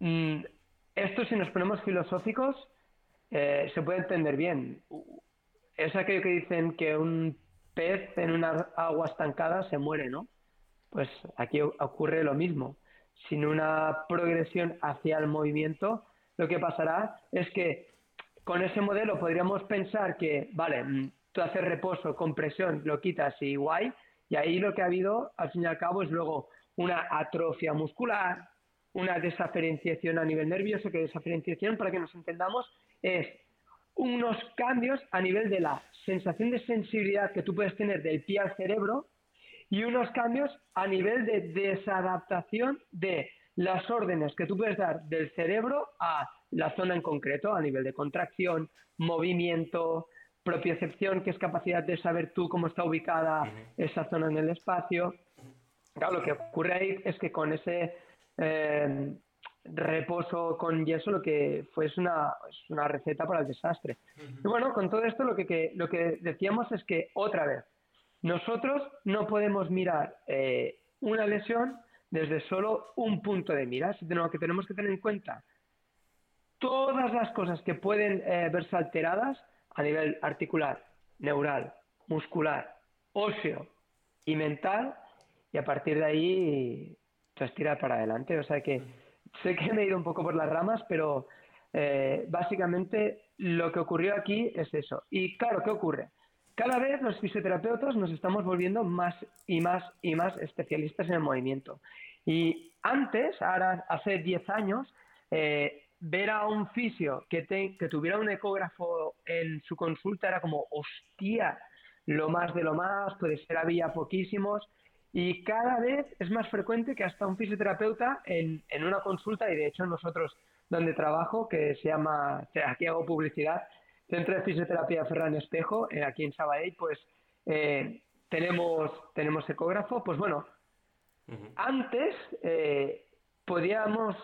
Mm, esto, si nos ponemos filosóficos, eh, se puede entender bien. Es aquello que dicen que un pez en una agua estancada se muere, ¿no? Pues aquí ocurre lo mismo. Sin una progresión hacia el movimiento, lo que pasará es que con ese modelo podríamos pensar que, vale, mm, tú haces reposo, compresión, lo quitas y guay, y ahí lo que ha habido, al fin y al cabo, es luego una atrofia muscular, una desaferenciación a nivel nervioso, que desaferenciación, para que nos entendamos, es unos cambios a nivel de la sensación de sensibilidad que tú puedes tener del pie al cerebro y unos cambios a nivel de desadaptación de las órdenes que tú puedes dar del cerebro a la zona en concreto, a nivel de contracción, movimiento, propiocepción, que es capacidad de saber tú cómo está ubicada esa zona en el espacio. Claro, lo que ocurre ahí es que con ese eh, reposo con yeso lo que fue es una, una receta para el desastre. Y bueno, con todo esto lo que, lo que decíamos es que otra vez, nosotros no podemos mirar eh, una lesión desde solo un punto de mira, sino que tenemos que tener en cuenta todas las cosas que pueden eh, verse alteradas a nivel articular, neural, muscular, óseo y mental, y a partir de ahí tirar para adelante. O sea que sé que me he ido un poco por las ramas, pero eh, básicamente lo que ocurrió aquí es eso. Y claro, ¿qué ocurre? Cada vez los fisioterapeutas nos estamos volviendo más y más y más especialistas en el movimiento. Y antes, ahora hace 10 años, eh, ver a un fisio que, que tuviera un ecógrafo en su consulta era como, hostia, lo más de lo más, puede ser había poquísimos. Y cada vez es más frecuente que hasta un fisioterapeuta en, en una consulta, y de hecho nosotros donde trabajo, que se llama, aquí hago publicidad, Centro de Fisioterapia Ferran Espejo, eh, aquí en Sabadell, pues eh, tenemos, tenemos ecógrafo. Pues bueno, antes eh, podíamos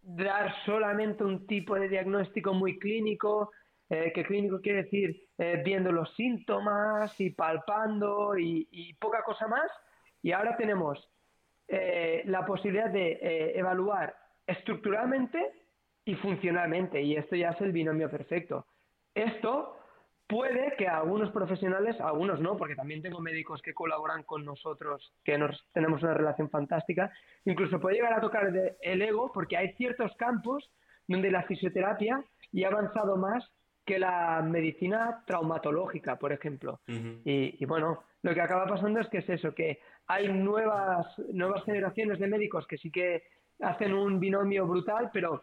dar solamente un tipo de diagnóstico muy clínico, eh, que clínico quiere decir eh, viendo los síntomas y palpando y, poca cosa más. Y ahora tenemos eh, la posibilidad de evaluar estructuralmente y funcionalmente. Y esto ya es el binomio perfecto. Esto puede que algunos profesionales, algunos no, porque también tengo médicos que colaboran con nosotros, que nos, tenemos una relación fantástica, incluso puede llegar a tocar el ego, porque hay ciertos campos donde la fisioterapia ya ha avanzado más que la medicina traumatológica, por ejemplo. y, bueno, lo que acaba pasando es que es eso, que hay nuevas, nuevas generaciones de médicos que sí que hacen un binomio brutal, pero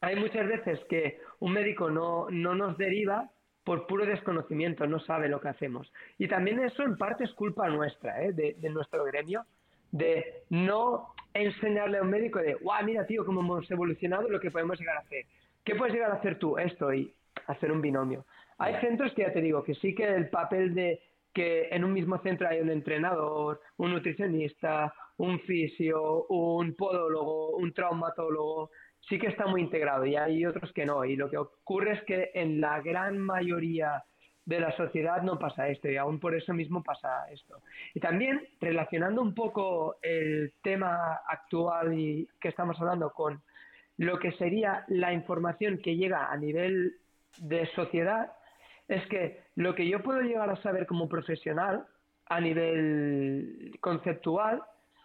hay muchas veces que un médico no, no nos deriva por puro desconocimiento, no sabe lo que hacemos. Y también eso en parte es culpa nuestra, ¿eh? de, de, nuestro gremio, de no enseñarle a un médico de, guau, mira tío, cómo hemos evolucionado, lo que podemos llegar a hacer. ¿Qué puedes llegar a hacer tú? Esto, y hacer un binomio. Hay centros que ya te digo que sí que el papel de que en un mismo centro hay un entrenador, un nutricionista, un fisio, un podólogo, un traumatólogo, sí que está muy integrado y hay otros que no. Y lo que ocurre es que en la gran mayoría de la sociedad no pasa esto y aún por eso mismo pasa esto. Y también relacionando un poco el tema actual y que estamos hablando con lo que sería la información que llega a nivel de sociedad es que lo que yo puedo llegar a saber como profesional a nivel conceptual,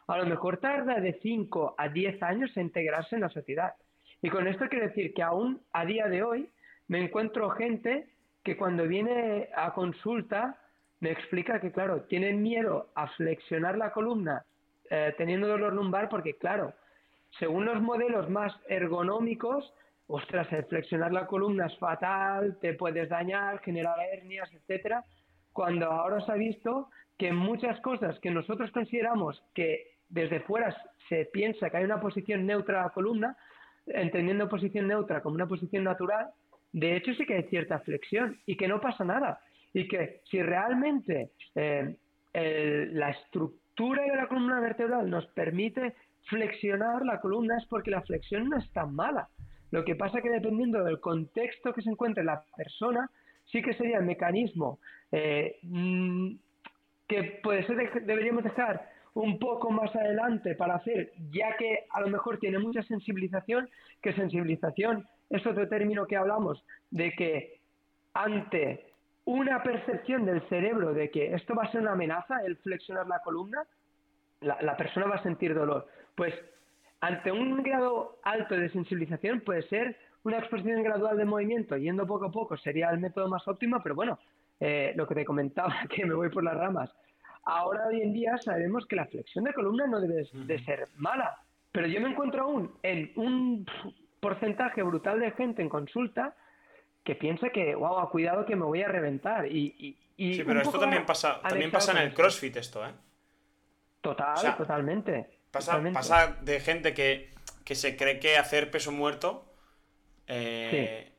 a lo mejor tarda de 5 a 10 años en integrarse en la sociedad. Y con esto quiero decir que aún a día de hoy me encuentro gente que cuando viene a consulta me explica que, claro, tienen miedo a flexionar la columna eh, teniendo dolor lumbar porque, claro, según los modelos más ergonómicos, ostras, el flexionar la columna es fatal, te puedes dañar, generar hernias, etcétera. cuando ahora se ha visto que muchas cosas que nosotros consideramos que desde fuera se piensa que hay una posición neutra a la columna, entendiendo posición neutra como una posición natural, de hecho sí que hay cierta flexión y que no pasa nada. Y que si realmente eh, la estructura de la columna vertebral nos permite flexionar la columna es porque la flexión no es tan mala. Lo que pasa que dependiendo del contexto que se encuentre la persona, sí que sería el mecanismo eh, mm, que puede ser deberíamos dejar un poco más adelante para hacer, ya que a lo mejor tiene mucha sensibilización, que sensibilización es otro término que hablamos, de que ante una percepción del cerebro de que esto va a ser una amenaza, el flexionar la columna, la, persona va a sentir dolor. Pues ante un grado alto de sensibilización puede ser una exposición gradual de movimiento, yendo poco a poco, sería el método más óptimo, pero bueno, eh, lo que te comentaba, que me voy por las ramas. Ahora, hoy en día, sabemos que la flexión de columna no debe de ser mala, pero yo me encuentro aún en un porcentaje brutal de gente en consulta que piensa que, wow, cuidado que me voy a reventar. Y, y,
sí, pero esto también pasa, también pasa en el CrossFit esto, ¿eh?
Total, totalmente.
Pasa, pasa de gente que, que, se cree que hacer peso muerto eh,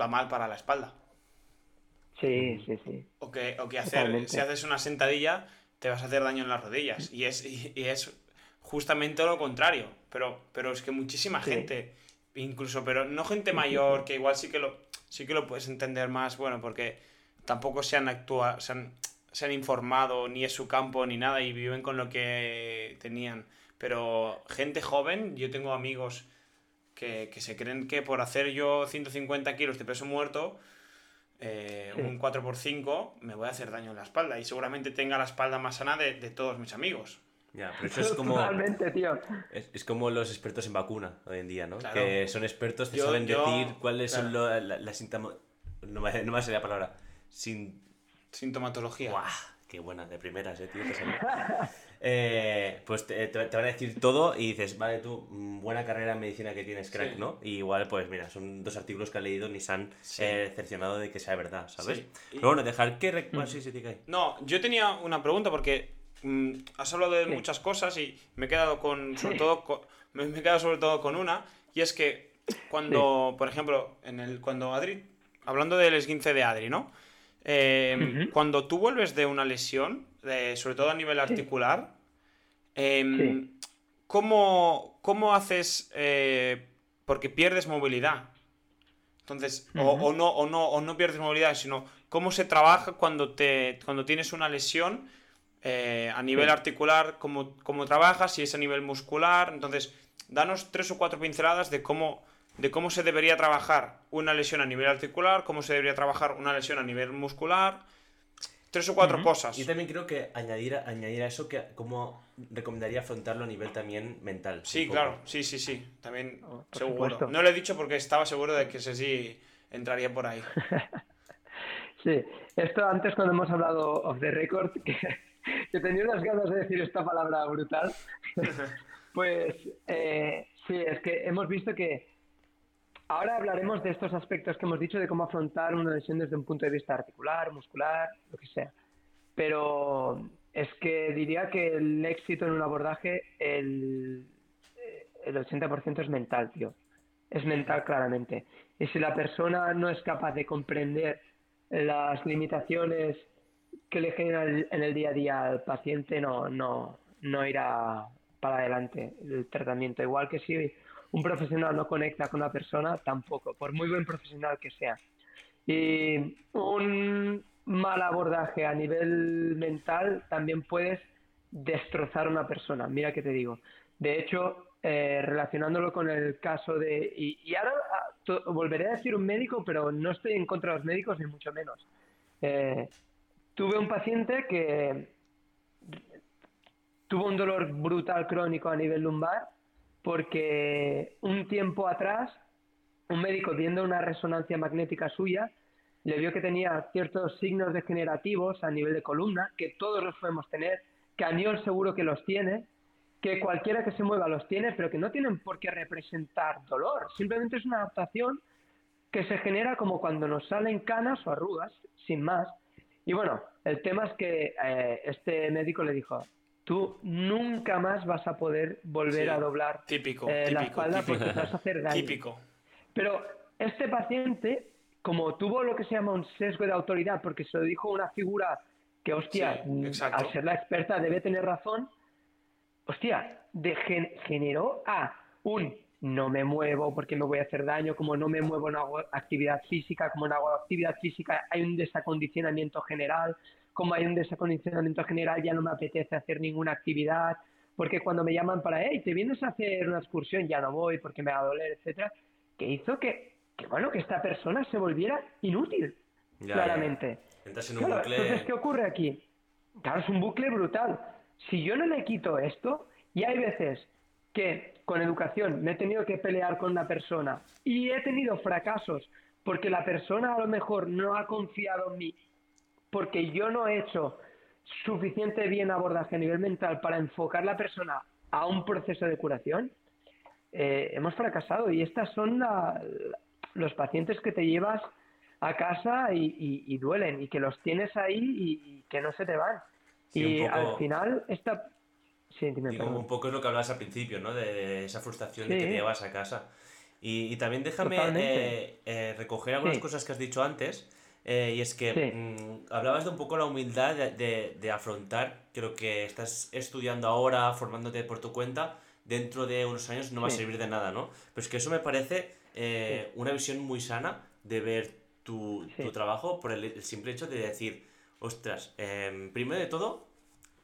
va mal para la espalda.
Sí, sí, sí.
O que, o que hacer, si haces una sentadilla, te vas a hacer daño en las rodillas. Y es, y, es justamente lo contrario. Pero, pero es que muchísima gente, incluso, pero no gente mayor, que igual sí que lo, sí que lo puedes entender más, bueno, porque tampoco se han actuado, se han, se han informado, ni es su campo, ni nada, y viven con lo que tenían. Pero gente joven, yo tengo amigos que, que se creen que por hacer yo 150 kilos de peso muerto, eh, un 4x5, me voy a hacer daño en la espalda. Y seguramente tenga la espalda más sana de, todos mis amigos.
Ya, pero eso es como.
tío.
Es, como los expertos en vacuna hoy en día, ¿no? Que son expertos, te saben decir cuáles son las síntomas. No me, no me la palabra. Sin...
Sintomatología.
Qué buena, de primeras, eh, tío. Eh, pues te, van a decir todo y dices, vale, tú, mm, buena carrera en medicina que tienes, crack, ¿no? Y igual, pues mira, son dos artículos que han leído ni se han eh, cercionado de que sea verdad, ¿sabes? Pero bueno, dejar que... Mm. sí, sí,
No, yo tenía una pregunta porque mm, has hablado de muchas cosas y me he quedado con, sobre todo, me, he quedado sobre todo con una, y es que cuando, por ejemplo, en el, cuando Adri, hablando del esguince de Adri, ¿no? Em, cuando tú vuelves de una lesión, sobre todo a nivel articular, em, ¿cómo, haces? Eh, porque pierdes movilidad. Entonces, o, no, o, no, o no pierdes movilidad, sino cómo se trabaja cuando, te, cuando tienes una lesión eh, a nivel articular, cómo, cómo trabajas, si es a nivel muscular. Entonces, danos tres o cuatro pinceladas de cómo de cómo se debería trabajar una lesión a nivel articular, cómo se debería trabajar una lesión a nivel muscular, tres o cuatro cosas.
Yo también creo que añadir, añadir a eso que cómo recomendaría afrontarlo a nivel también mental.
Sí, claro, sí, sí, sí, también oh, seguro. No lo he dicho porque estaba seguro de que sí entraría por ahí.
sí, esto antes cuando hemos hablado of the record, que, que tenía unas ganas de decir esta palabra brutal, pues eh, sí, es que hemos visto que Ahora hablaremos de estos aspectos que hemos dicho, de cómo afrontar una lesión desde un punto de vista articular, muscular, lo que sea. Pero es que diría que el éxito en un abordaje, el, el 80% es mental, tío. Es mental claramente. Y si la persona no es capaz de comprender las limitaciones que le generan en el día a día al paciente, no, no, no irá para adelante el tratamiento. Igual que si un profesional no conecta con una persona, tampoco, por muy buen profesional que sea. Y un mal abordaje a nivel mental también puedes destrozar a una persona, mira que te digo. De hecho, eh, relacionándolo con el caso de... Y, ahora ah, volveré a decir un médico, pero no estoy en contra de los médicos, ni mucho menos. Eh, tuve un paciente que tuvo un dolor brutal crónico a nivel lumbar porque un tiempo atrás un médico viendo una resonancia magnética suya le vio que tenía ciertos signos degenerativos a nivel de columna, que todos los podemos tener, que Aniol seguro que los tiene, que cualquiera que se mueva los tiene, pero que no tienen por qué representar dolor, simplemente es una adaptación que se genera como cuando nos salen canas o arrugas, sin más. Y bueno, el tema es que eh, este médico le dijo, tú nunca más vas a poder volver a doblar
típico,
eh, la espalda
típico.
porque te vas a hacer daño.
Típico.
Pero este paciente, como tuvo lo que se llama un sesgo de autoridad, porque se lo dijo una figura que, hostia,
Sí,
mm, al ser la experta debe tener razón, hostia, de gen- generó a un no me muevo porque me voy a hacer daño, como no me muevo no hago actividad física, como no hago actividad física hay un desacondicionamiento general, como hay un desacondicionamiento general ya no me apetece hacer ninguna actividad, porque cuando me llaman para, hey, te vienes a hacer una excursión, ya no voy porque me va a doler, etcétera, que hizo que, que bueno, que esta persona se volviera inútil,
Ya,
claramente.
ya. Entras en un
Claro,
bucle.
entonces, ¿qué ocurre aquí? Claro, es un bucle brutal. Si yo no le quito esto, y hay veces que con educación me he tenido que pelear con una persona y he tenido fracasos porque la persona a lo mejor no ha confiado en mí, porque yo no he hecho suficiente bien abordaje a nivel mental para enfocar la persona a un proceso de curación, eh, hemos fracasado. Y estas son la- la- los pacientes que te llevas a casa y, y- y duelen y que los tienes ahí y, y que no se te van.
Sí,
y
poco-
al final, esta... Sí, dime,
Digo, un poco es lo que hablabas al principio, ¿no? De, de esa frustración de
Sí.
que te llevas a casa. Y, también déjame eh, eh, recoger algunas cosas que has dicho antes. Eh, y es que
Sí.
mm, hablabas de un poco la humildad de, de- de afrontar que lo que estás estudiando ahora, formándote por tu cuenta, dentro de unos años no va a servir de nada, ¿no? Pero es que eso me parece eh, una visión muy sana de ver tu, tu trabajo por el, el simple hecho de decir, ostras, em, primero de todo,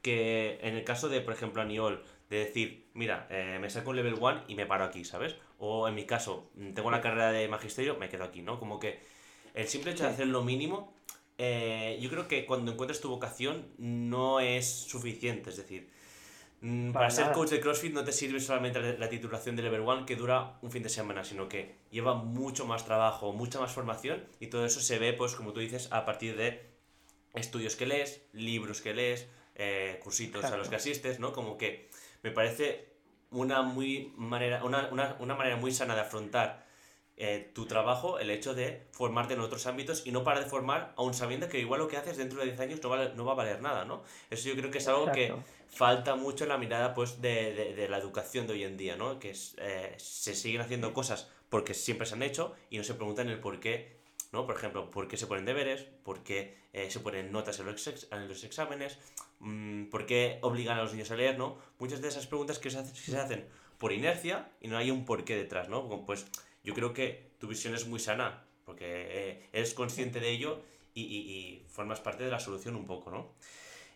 que en el caso de, por ejemplo, Aniol, de decir, mira, eh, me saco un level 1 y me paro aquí, ¿sabes? O en mi caso, mm, tengo una carrera de magisterio, me quedo aquí, ¿no? Como que el simple hecho de hacer lo mínimo, eh, yo creo que cuando encuentres tu vocación no es suficiente, es decir, mm, para,
Para
ser coach de CrossFit no te sirve solamente la, la titulación de level 1 que dura un fin de semana, sino que lleva mucho más trabajo, mucha más formación y todo eso se ve, pues como tú dices, a partir de estudios que lees, libros que lees, eh, cursitos a los que asistes, ¿no? Como que me parece una, muy manera, una, una- una manera muy sana de afrontar eh, tu trabajo, el hecho de formarte en otros ámbitos y no parar de formar, aún sabiendo que igual lo que haces dentro de 10 años no, vale- no va a valer nada, ¿no? Eso yo creo que es algo que falta mucho en la mirada pues, de, de- de la educación de hoy en día, ¿no? Que es, eh, se siguen haciendo cosas porque siempre se han hecho y no se preguntan el por qué, ¿no? Por ejemplo, ¿por qué se ponen deberes? ¿Por qué eh, se ponen notas en los, ex- en los exámenes? Mm, ¿Por qué obligan a los niños a leer, no? Muchas de esas preguntas que se, hace- se hacen por inercia y no hay un porqué detrás, ¿no? Pues yo creo que tu visión es muy sana porque eh, eres consciente de ello y, y- y formas parte de la solución un poco, ¿no?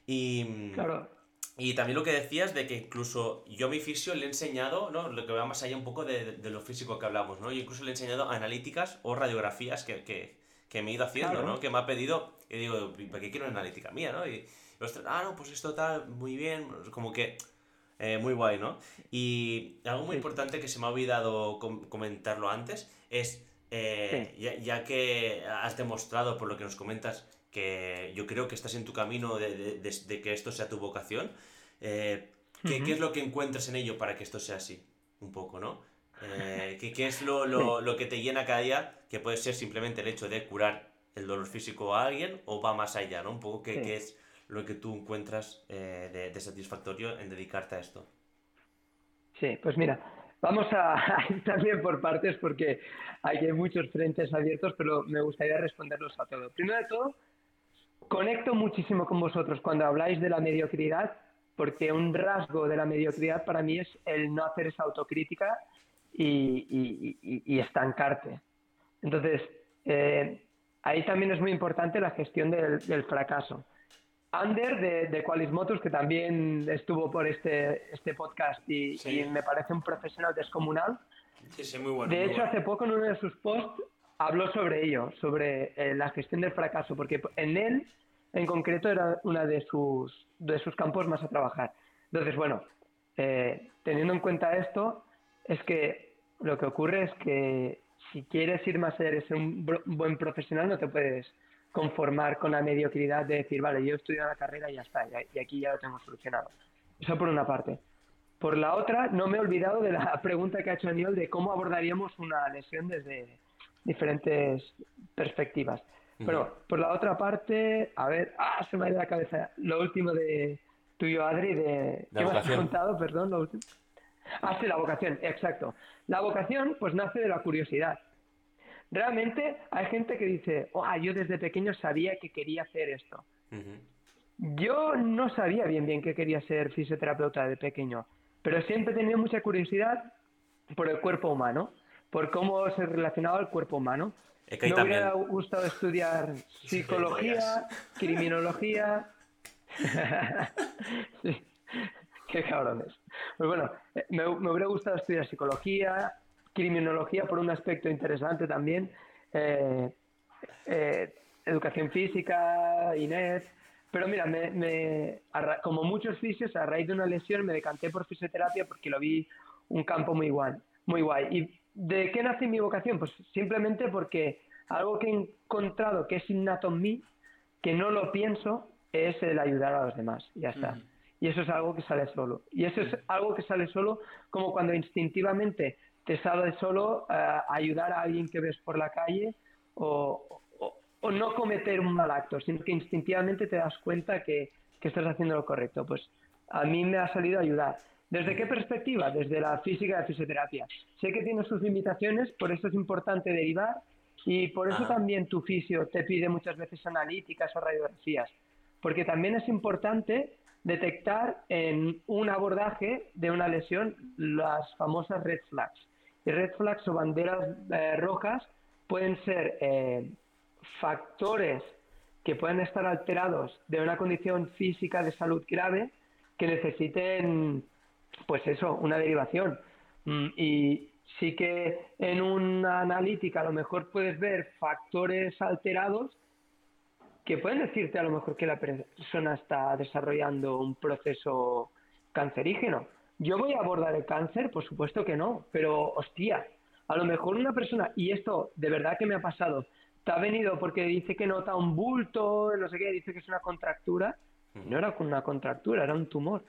Y,
Claro,
y también lo que decías de que incluso yo a mi fisio le he enseñado, ¿no? Lo que va más allá un poco de, de- de lo físico que hablamos, ¿no? Yo incluso le he enseñado analíticas o radiografías que, que, que me he ido haciendo,
Claro.
¿no? Que me ha pedido, y digo, ¿para qué quiero una analítica mía, no? Y, y, ostras, ah, no, pues esto tal, muy bien, como que eh, muy guay, ¿no? Y algo muy
Sí.
importante que se me ha olvidado com- comentarlo antes es, eh, ya, ya que has demostrado por lo que nos comentas que yo creo que estás en tu camino de, de- de- de que esto sea tu vocación, eh, ¿qué, qué es lo que encuentras en ello para que esto sea así? Un poco, ¿no? Eh, ¿qué, qué es lo, lo- lo que te llena cada día? Que puede ser simplemente el hecho de curar el dolor físico a alguien o va más allá, ¿no? Un poco qué,
Sí.
qué es lo que tú encuentras eh, de, satisfactorio en dedicarte a esto.
Sí, pues mira, vamos a, ir también por partes porque hay muchos frentes abiertos, pero me gustaría responderlos a todos. Primero de todo, conecto muchísimo con vosotros cuando habláis de la mediocridad, porque un rasgo de la mediocridad para mí es el no hacer esa autocrítica y, estancarte. Entonces, eh, ahí también es muy importante la gestión del fracaso. Ander de, de Qualismotus, que también estuvo por este, este podcast y,
Sí.
y me parece un profesional descomunal.
Sí, sí, muy bueno.
De
muy
hecho,
bueno.
hace poco en uno de sus posts habló sobre ello, sobre eh, la gestión del fracaso, porque en él, en concreto, era uno de sus, de sus campos más a trabajar. Entonces, bueno, eh, teniendo en cuenta esto, es que lo que ocurre es que si quieres ir más allá de ser un buen profesional, no te puedes conformar con la mediocridad de decir, vale, yo he estudiado la carrera y ya está, y aquí ya lo tengo solucionado. Eso por una parte. Por la otra, no me he olvidado de la pregunta que ha hecho Aniol de cómo abordaríamos una lesión desde diferentes perspectivas. Pero por la otra parte, a ver, ah, se me ha ido la cabeza lo último de tuyo, Adri, de...
La
¿Qué me has contado? Perdón, lo último. Ah, sí, la vocación, exacto. La vocación, pues nace de la curiosidad. Realmente hay gente que dice, oh, yo desde pequeño sabía que quería hacer esto. Yo no sabía bien bien que quería ser fisioterapeuta de pequeño, pero siempre he tenido mucha curiosidad por el cuerpo humano, por cómo se relacionaba el cuerpo humano.
Es que ahí
Me
también.
hubiera gustado estudiar psicología, criminología. sí, qué cabrones. Pues bueno, me, me hubiera gustado estudiar psicología, criminología por un aspecto interesante también, eh, eh, educación física, Inés. Pero mira, me, como muchos fisios, a raíz de una lesión me decanté por fisioterapia porque lo vi un campo muy guay. Muy guay. ¿Y de qué nace mi vocación? Pues simplemente porque algo que he encontrado que es innato en mí, que no lo pienso, es el ayudar a los demás. Ya está. Y eso es algo que sale solo. Y eso es algo que sale solo como cuando instintivamente te sale solo ayudar a alguien que ves por la calle o, o- o no cometer un mal acto, sino que instintivamente te das cuenta que, que estás haciendo lo correcto. Pues a mí me ha salido ayudar. ¿Desde qué perspectiva? Desde la física de fisioterapia. Sé que tiene sus limitaciones, por eso es importante derivar y por eso
Ah.
también tu fisio te pide muchas veces analíticas o radiografías, porque también es importante detectar en un abordaje de una lesión las famosas red flags. Red flags o banderas eh, rojas pueden ser eh, factores que pueden estar alterados de una condición física de salud grave que necesiten, pues eso, una derivación. Mm, Y sí que en una analítica a lo mejor puedes ver factores alterados que pueden decirte a lo mejor que la persona está desarrollando un proceso cancerígeno. ¿Yo voy a abordar el cáncer? Por supuesto que no, pero hostia, a lo mejor una persona, y esto de verdad que me ha pasado, te ha venido porque dice que nota un bulto, no sé qué, dice que es una contractura, y no era una contractura, era un tumor.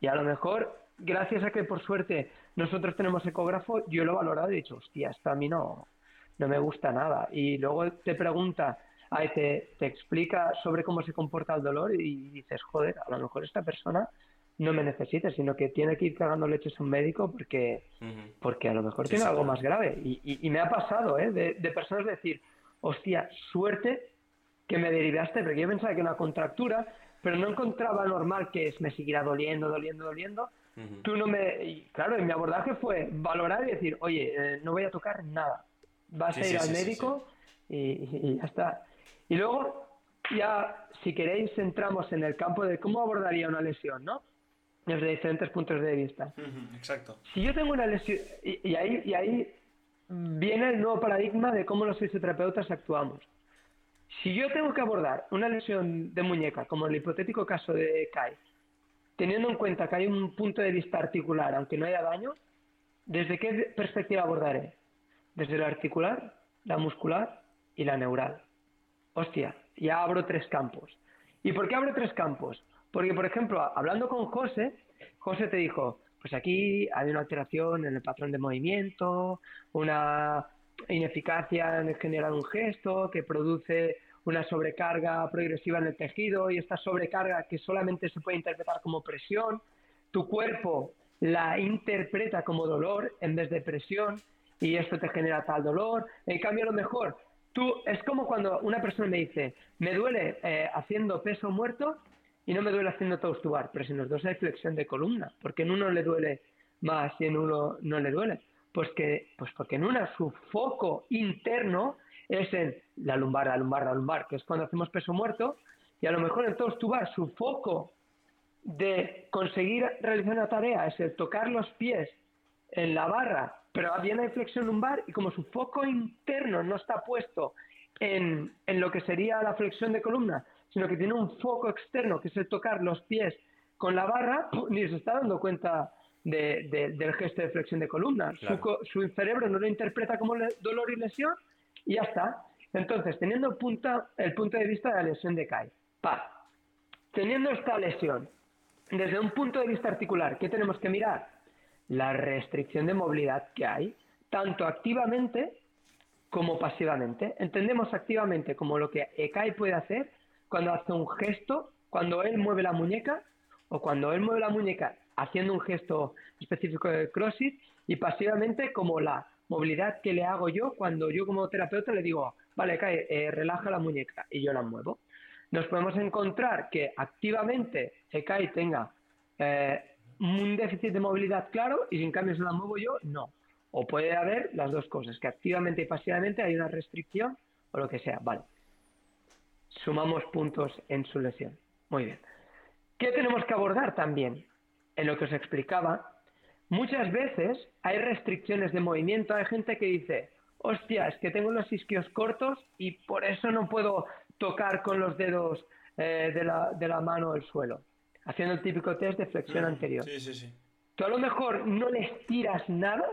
Y a lo mejor, gracias a que por suerte nosotros tenemos ecógrafo, yo lo he valorado y he dicho, hostia, esto a mí no, no me gusta nada. Y luego te pregunta, te, te explica sobre cómo se comporta el dolor y dices, joder, a lo mejor esta persona no me necesita, sino que tiene que ir cagando leches a un médico porque, porque a lo mejor
Sí,
tiene
sí,
algo
claro.
más grave. Y, y- y me ha pasado, ¿eh? De, de personas decir, hostia, suerte que me derivaste, porque yo pensaba que era una contractura, pero no encontraba normal que me seguirá doliendo, doliendo, doliendo. Tú no me... y claro, y mi abordaje fue valorar y decir, oye, eh, no voy a tocar nada. Vas
Sí,
a ir al médico Y, y ya está. Y luego, ya, si queréis, entramos en el campo de cómo abordaría una lesión, ¿no? Desde diferentes puntos de vista.
Exacto.
Si yo tengo una lesión, y, y ahí, y ahí viene el nuevo paradigma de cómo los fisioterapeutas actuamos. Si yo tengo que abordar una lesión de muñeca, como el hipotético caso de Kai, teniendo en cuenta que hay un punto de vista articular, aunque no haya daño, ¿desde qué perspectiva abordaré? Desde la articular, la muscular y la neural. Hostia, ya abro tres campos. ¿Y por qué abro tres campos? Porque, por ejemplo, hablando con José, José te dijo, pues aquí hay una alteración en el patrón de movimiento, una ineficacia en generar un gesto que produce una sobrecarga progresiva en el tejido y esta sobrecarga que solamente se puede interpretar como presión, tu cuerpo la interpreta como dolor en vez de presión y esto te genera tal dolor. En cambio, a lo mejor tú es como cuando una persona me dice, me duele eh, haciendo peso muerto y no me duele haciendo toast pero si en los dos hay flexión de columna, porque en uno le duele más y en uno no le duele. Pues que, pues porque en una su foco interno es en la lumbar, la lumbar, la lumbar, que es cuando hacemos peso muerto, y a lo mejor en toast to bar su foco de conseguir realizar una tarea es el tocar los pies en la barra, pero viene de flexión lumbar y como su foco interno no está puesto en, en lo que sería la flexión de columna, sino que tiene un foco externo que es el tocar los pies con la barra, ni se está dando cuenta de, de, del gesto de flexión de columna.
Claro.
Su, cerebro no lo interpreta como le- dolor y lesión y ya está. Entonces, teniendo el punto, el punto de vista de la lesión de Kai, pa, teniendo esta lesión, desde un punto de vista articular, ¿qué tenemos que mirar? La restricción de movilidad que hay, tanto activamente como pasivamente. Entendemos activamente como lo que Ekai puede hacer cuando hace un gesto, cuando él mueve la muñeca o cuando él mueve la muñeca haciendo un gesto específico de CrossFit y pasivamente como la movilidad que le hago yo cuando yo como terapeuta le digo, vale, Ekai, eh, relaja la muñeca y yo la muevo. Nos podemos encontrar que activamente Ekai tenga eh, un déficit de movilidad claro y sin cambio se la muevo yo, no. O puede haber las dos cosas, que activamente y pasivamente hay una restricción o lo que sea. Vale. Sumamos puntos en su lesión. Muy bien. ¿Qué tenemos que abordar también? En lo que os explicaba, muchas veces hay restricciones de movimiento. Hay gente que dice, hostia, es que tengo los isquios cortos y por eso no puedo tocar con los dedos eh, de, la, de la mano el suelo. Haciendo el típico test de flexión anterior.
Sí, sí, sí.
Tú a lo mejor no les tiras nada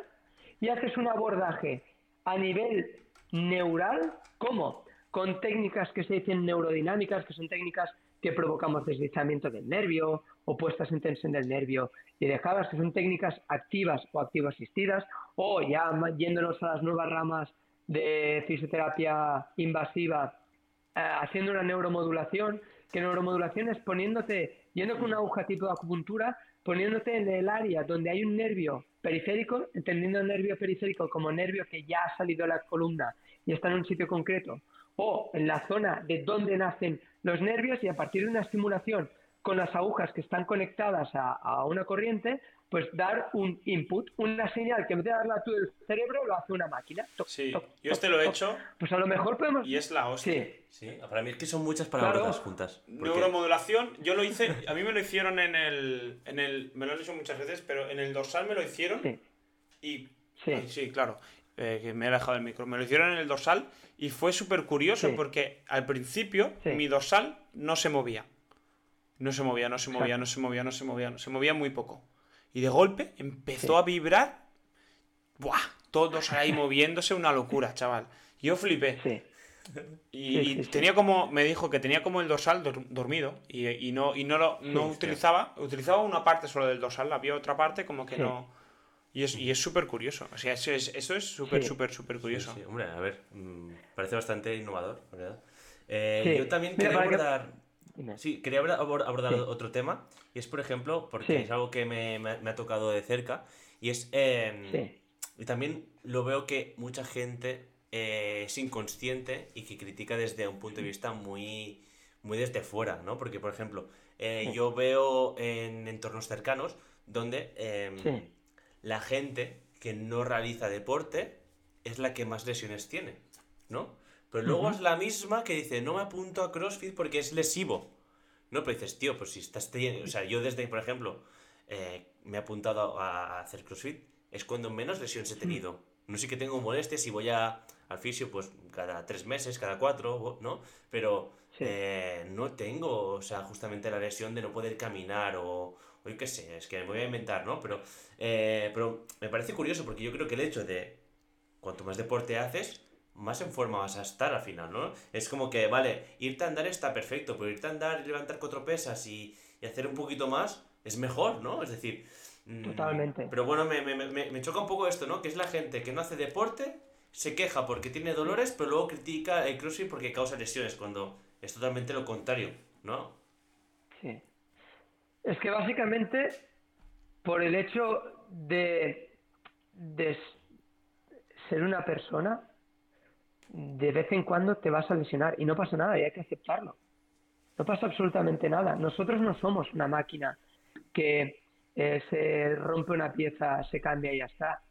y haces un abordaje a nivel neural, ¿cómo? Con técnicas que se dicen neurodinámicas, que son técnicas que provocamos deslizamiento del nervio o puestas en tensión del nervio y dejadas, que son técnicas activas o activo asistidas, o ya yéndonos a las nuevas ramas de fisioterapia invasiva, eh, haciendo una neuromodulación, que neuromodulación es poniéndote, yendo con una aguja tipo acupuntura, poniéndote en el área donde hay un nervio periférico, entendiendo el nervio periférico como nervio que ya ha salido de la columna y está en un sitio concreto, o en la zona de donde nacen los nervios y a partir de una estimulación con las agujas que están conectadas a, una corriente, pues dar un input, una señal que en vez de darla tú el cerebro, lo hace una máquina.
sí, yo este lo he hecho.
Pues a lo mejor podemos...
Y es la hostia.
Sí. para mí es que son muchas palabras juntas.
Neuromodulación, yo lo hice, a mí me lo hicieron en el, en el, me lo han hecho muchas veces, pero en el dorsal me lo hicieron sí. y... Sí. sí, claro, eh, que me he dejado el micro, me lo hicieron en el dorsal y fue súper curioso porque al principio mi dorsal no se movía. No se movía, no se movía, no se movía, no se movía, no se movía muy poco. Y de golpe empezó a vibrar. ¡Buah! Todos ahí moviéndose, una locura, chaval. Yo flipé. Sí. Y, tenía como, me dijo que tenía como el dorsal dormido y, no, y no lo no utilizaba, utilizaba una parte solo del dorsal, había otra parte como que no. Y es y súper curioso. O sea, eso es eso es súper, súper, súper curioso.
Hombre, a ver, mm, parece bastante innovador, ¿verdad? Eh, yo también quería abordar. Sí, quería abordar otro tema, y es, por ejemplo, porque es algo que me, ha tocado de cerca, y es... Em, y también lo veo que mucha gente eh, es inconsciente y que critica desde un punto de vista muy, muy desde fuera, ¿no? Porque, por ejemplo, eh, yo veo en entornos cercanos donde em, la gente que no realiza deporte es la que más lesiones tiene, ¿no? Pero luego es la misma que dice, no me apunto a CrossFit porque es lesivo. No, pero dices, tío, pues si estás teniendo... O sea, yo desde, por ejemplo, eh, me he apuntado a hacer CrossFit, es cuando menos lesiones he tenido. No sé que tengo molestias y voy a, al fisio pues cada tres meses, cada cuatro, ¿no? Pero eh, no tengo, o sea, justamente la lesión de no poder caminar o, o yo qué sé, es que me voy a inventar, ¿no? Pero, eh, pero me parece curioso porque yo creo que el hecho de cuanto más deporte haces, más en forma vas a estar al final, ¿no? Es como que, vale, irte a andar está perfecto, pero irte a andar y levantar cuatro pesas y, hacer un poquito más es mejor, ¿no? Es decir...
Mm, Totalmente.
Pero bueno, me, me, me, me, choca un poco esto, ¿no? Que es la gente que no hace deporte, se queja porque tiene dolores, pero luego critica el crossfit porque causa lesiones, cuando es totalmente lo contrario, ¿no?
Es que básicamente, por el hecho de, de ser una persona, de vez en cuando te vas a lesionar y no pasa nada y hay que aceptarlo. No pasa absolutamente nada. Nosotros no somos una máquina que eh, se rompe una pieza, se cambia y ya está.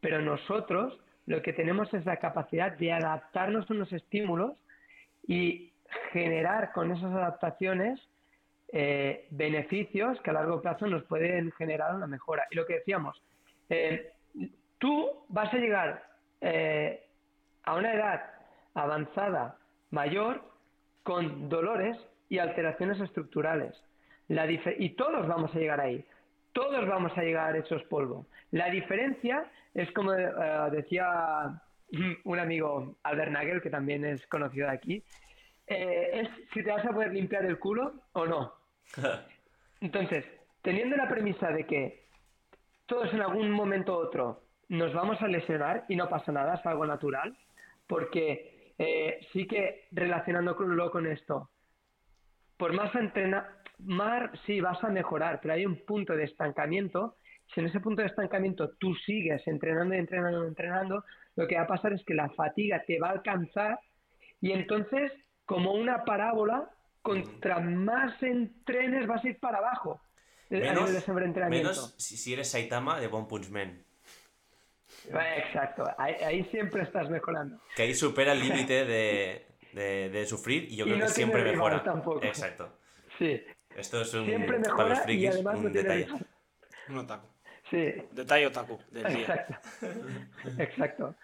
Pero nosotros lo que tenemos es la capacidad de adaptarnos a unos estímulos y generar con esas adaptaciones eh, beneficios que a largo plazo nos pueden generar una mejora. Y lo que decíamos, eh, tú vas a llegar a una edad avanzada mayor con dolores y alteraciones estructurales. La y todos vamos a llegar ahí. Todos vamos a llegar hechos polvo. La diferencia es como eh, decía un amigo, Albert Nagel, que también es conocido de aquí, eh, es si te vas a poder limpiar el culo o no. Entonces, teniendo la premisa de que todos en algún momento u otro nos vamos a lesionar y no pasa nada, es algo natural, porque eh, sí que relacionándolo con esto, por más entrenar, sí vas a mejorar, pero hay un punto de estancamiento. Si en ese punto de estancamiento tú sigues entrenando y entrenando y entrenando, lo que va a pasar es que la fatiga te va a alcanzar y entonces, como una parábola, contra más entrenes vas a ir para abajo.
Menos, menos si eres Saitama de One Punch Man.
Exacto, ahí, siempre estás mejorando.
Que ahí supera el límite de, de, sufrir y yo creo que siempre mejora.
Tampoco.
Exacto.
Sí.
Esto es un,
siempre mejora para los frikis, y además un no detalle.
Un otaku.
Sí.
Detalle otaku del
Exacto. Exacto.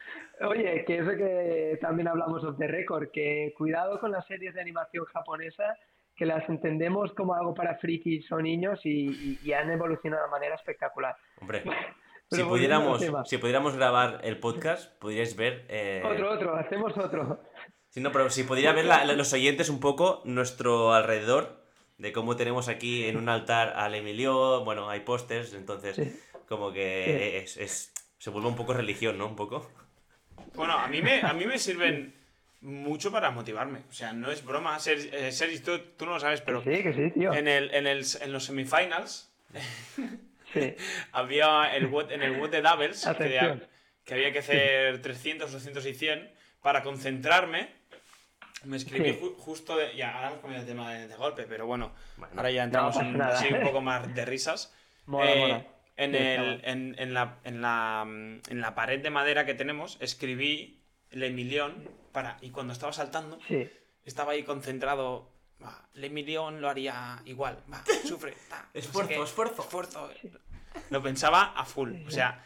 Oye, que eso que también hablamos of the record, que cuidado con las series de animación japonesa, que las entendemos como algo para frikis o niños y, y han evolucionado de manera espectacular.
Hombre. si pudiéramos, si pudiéramos grabar el podcast, podríais ver. Eh...
Otro, otro, hacemos otro.
Sí, no, pero si pudiera ver los oyentes un poco nuestro alrededor, de cómo tenemos aquí en un altar al Emilio, bueno, hay pósters, entonces como que es, se vuelve un poco religión, ¿no? Un poco.
Bueno, a mí me, a mí me sirven mucho para motivarme. O sea, no es broma. Sergi, Sergi tú, tú, no lo sabes, pero
sí, que sí, tío.
En, el, en, el, en los semifinals Sí. había el en el WOD de Doubles que, que, había que hacer 300, 200 y 100 para concentrarme. Me escribí justo de, ya ahora hemos cambiado el tema de, golpe, pero bueno, ahora ya entramos en así un poco más de risas. Eh, en, el, en, en, la, en, la, en la pared de madera que tenemos escribí el Emilión para, y cuando estaba saltando estaba ahí concentrado Le Emilión lo haría igual. Va, sufre.
esfuerzo, esfuerzo.
Esfuerzo. Lo pensaba a full. O sea,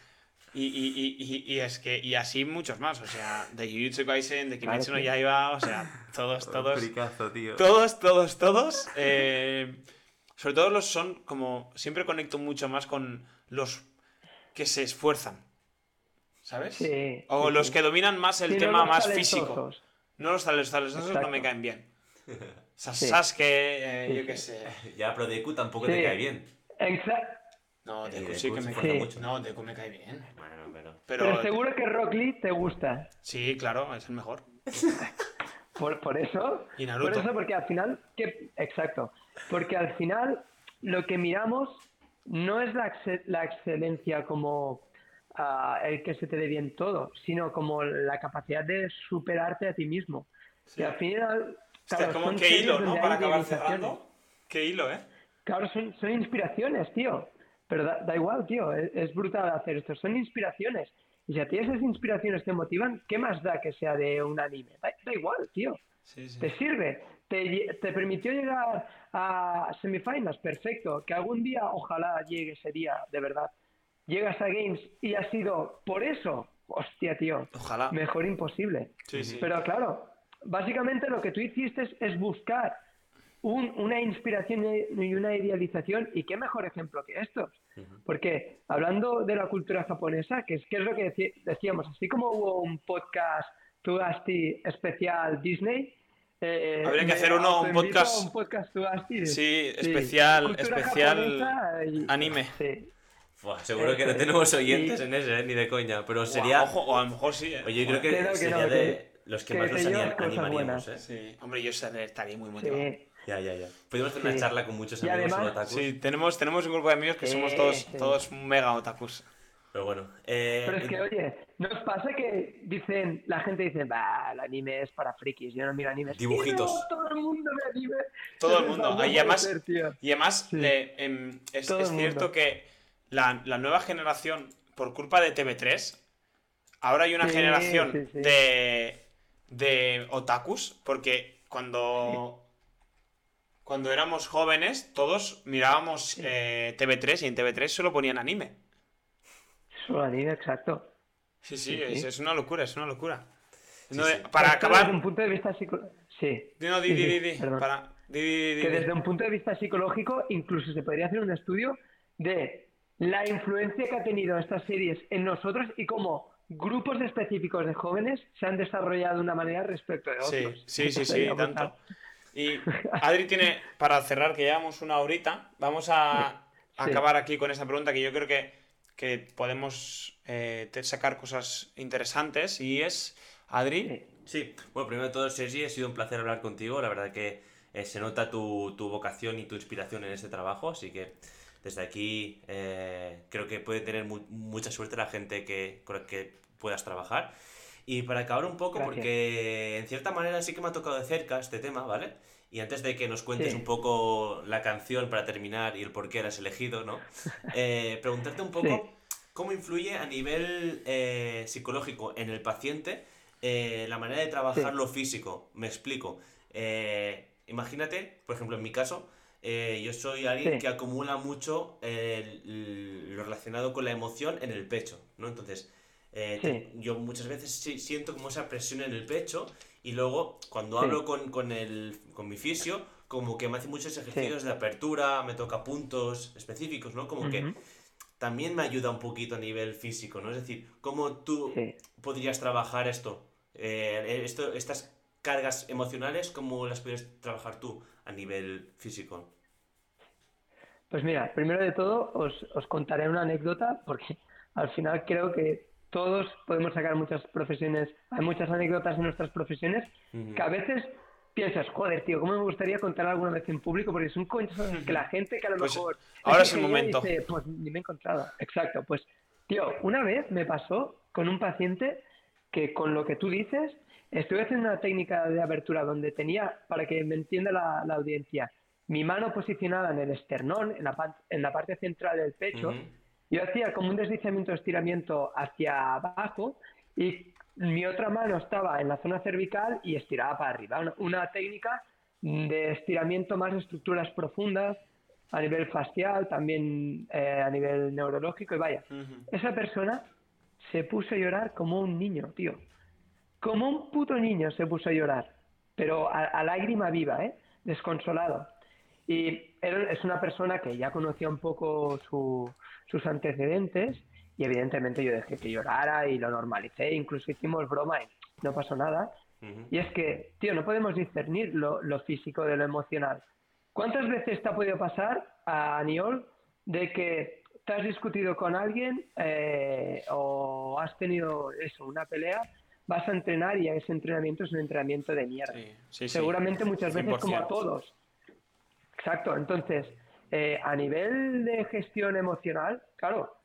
y, y, y, y, es que, y así muchos más. O sea, de Jujutsu Kaisen, de Kimetsu no Yaiba, o sea, todos, todos. Todos, todos, todos. Eh, sobre todo los son como. Siempre conecto mucho más con los que se esfuerzan. ¿Sabes?
Sí,
o los que dominan más el tema más físico. No los talentosos no me caen bien. Sasuke, eh, yo qué sé.
Ya, pero Deku tampoco te cae bien.
Exacto.
No, Deku sí que me cae mucho. No, Deku me cae bien.
Bueno, pero...
pero... seguro que Rock Lee te gusta.
Sí, claro, es el mejor.
por, por eso.
Y Naruto.
Por eso, porque al final. Que, exacto. Porque al final lo que miramos no es la, la excelencia como uh, el que se te dé bien todo, sino como la capacidad de superarte a ti mismo. Sí. Que al final.
Claro, como qué hilo, ¿no? Para acabar cerrando. Qué hilo, ¿eh?
Claro, son, son inspiraciones, tío. Pero da, igual, tío, es, brutal hacer esto. Son inspiraciones. Y si a ti esas inspiraciones te motivan, ¿qué más da que sea de un anime? Da, igual, tío. Te sirve. Te, te, permitió llegar a semifinals, perfecto. Que algún día, ojalá llegue ese día, de verdad. Llegas a Games y ha sido por eso. Hostia, tío.
Ojalá.
Mejor imposible. Pero claro, básicamente lo que tú hiciste es buscar una inspiración y una idealización, y qué mejor ejemplo que estos. Porque hablando de la cultura japonesa, que es, que es lo que decíamos, así como hubo un podcast Tugasti especial Disney,
eh, Habría que hacer uno, un podcast.
Un podcast
sí, especial, especial anime.
seguro que no tenemos oyentes en ese, eh, ni de coña, pero sería.
o a lo mejor sí. Eh.
Oye, creo que, sería de los que, más nos animaríamos. ¿eh?
Sí. Hombre, yo estaría muy motivado.
Ya, ya, ya. Podemos tener una charla con muchos amigos
además,
otakus.
Sí, tenemos, tenemos un grupo de amigos que somos todos, todos mega otakus.
Pero bueno. Eh,
Pero es que, oye, ¿nos pasa que dicen, la gente dice, bah, el anime es para frikis, yo no miro anime.
Dibujitos.
todo el mundo ve anime.
Todo el mundo. Y además, y además em, es, es cierto que la, la, nueva generación, por culpa de TV3, ahora hay una generación de, de otakus, porque cuando cuando éramos jóvenes, todos mirábamos eh, TV3 y en TV3 solo ponían anime.
Solo anime, exacto.
Sí, sí, Es, una locura, es una locura. para acabar.
Desde un punto de vista psicológico. Sí.
No, di, di, di, para...
que desde un punto de vista psicológico, incluso se podría hacer un estudio de la influencia que ha tenido estas series en nosotros y cómo grupos específicos de jóvenes se han desarrollado de una manera respecto de otros.
Sí, sí, sí, sí, tanto. Y Adri tiene, para cerrar, que llevamos una horita, vamos a acabar aquí con esta pregunta que yo creo que, que podemos eh, sacar cosas interesantes y es, Adri.
Sí, bueno, primero de todo, Sergi, ha sido un placer hablar contigo. La verdad que eh, se nota tu, tu, vocación y tu inspiración en este trabajo, así que desde aquí eh, creo que puede tener mu mucha suerte la gente que, con la que puedas trabajar. Y para acabar un poco, Gracias. porque en cierta manera sí que me ha tocado de cerca este tema, ¿vale? Y antes de que nos cuentes sí. un poco la canción para terminar y el por qué la has elegido, ¿no? Eh, preguntarte un poco sí. cómo influye a nivel eh, psicológico en el paciente eh, la manera de trabajar sí. lo físico. Me explico. Imagínate, por ejemplo, en mi caso, yo soy alguien que acumula mucho lo relacionado con la emoción en el pecho, ¿no? Entonces, te, yo muchas veces siento como esa presión en el pecho y luego cuando hablo con, con, el, con mi fisio, como que me hace muchos ejercicios de apertura, me toca puntos específicos, ¿no? Como uh -huh. que también me ayuda un poquito a nivel físico, ¿no? Es decir, ¿cómo tú sí. podrías trabajar esto? Eh, esto? Estas cargas emocionales, ¿cómo las puedes trabajar tú a nivel físico?
Pues mira, primero de todo os, os contaré una anécdota porque al final creo que todos podemos sacar muchas profesiones, hay muchas anécdotas en nuestras profesiones uh -huh. que a veces piensas, joder, tío, ¿cómo me gustaría contar alguna vez en público? Porque son cosas que la gente que a lo pues mejor...
Ahora es el momento.
Dice, pues ni me he encontrado. Exacto, pues, tío, una vez me pasó con un paciente que con lo que tú dices, estuve haciendo una técnica de abertura donde tenía, para que me entienda la, la audiencia, mi mano posicionada en el esternón, en la, en la parte central del pecho, uh -huh. Yo hacía como un deslizamiento, estiramiento hacia abajo y mi otra mano estaba en la zona cervical y estiraba para arriba. Una, una técnica de estiramiento más de estructuras profundas a nivel facial, también eh, a nivel neurológico y vaya. Uh -huh. Esa persona se puso a llorar como un niño, tío. Como un puto niño se puso a llorar, pero a, a lágrima viva, ¿eh? Desconsolado. Y él es una persona que ya conocía un poco su, sus antecedentes y evidentemente yo dejé que llorara y lo normalicé, incluso hicimos broma y no pasó nada. Uh -huh. Y es que, tío, no podemos discernir lo, lo, físico de lo emocional. ¿Cuántas veces te ha podido pasar a Aniol de que te has discutido con alguien eh, o has tenido eso, una pelea, vas a entrenar y ese entrenamiento es un entrenamiento de mierda? Sí, sí, Seguramente sí. muchas veces 100%. como a todos. Exacto, entonces, eh, a nivel de gestión emocional, claro,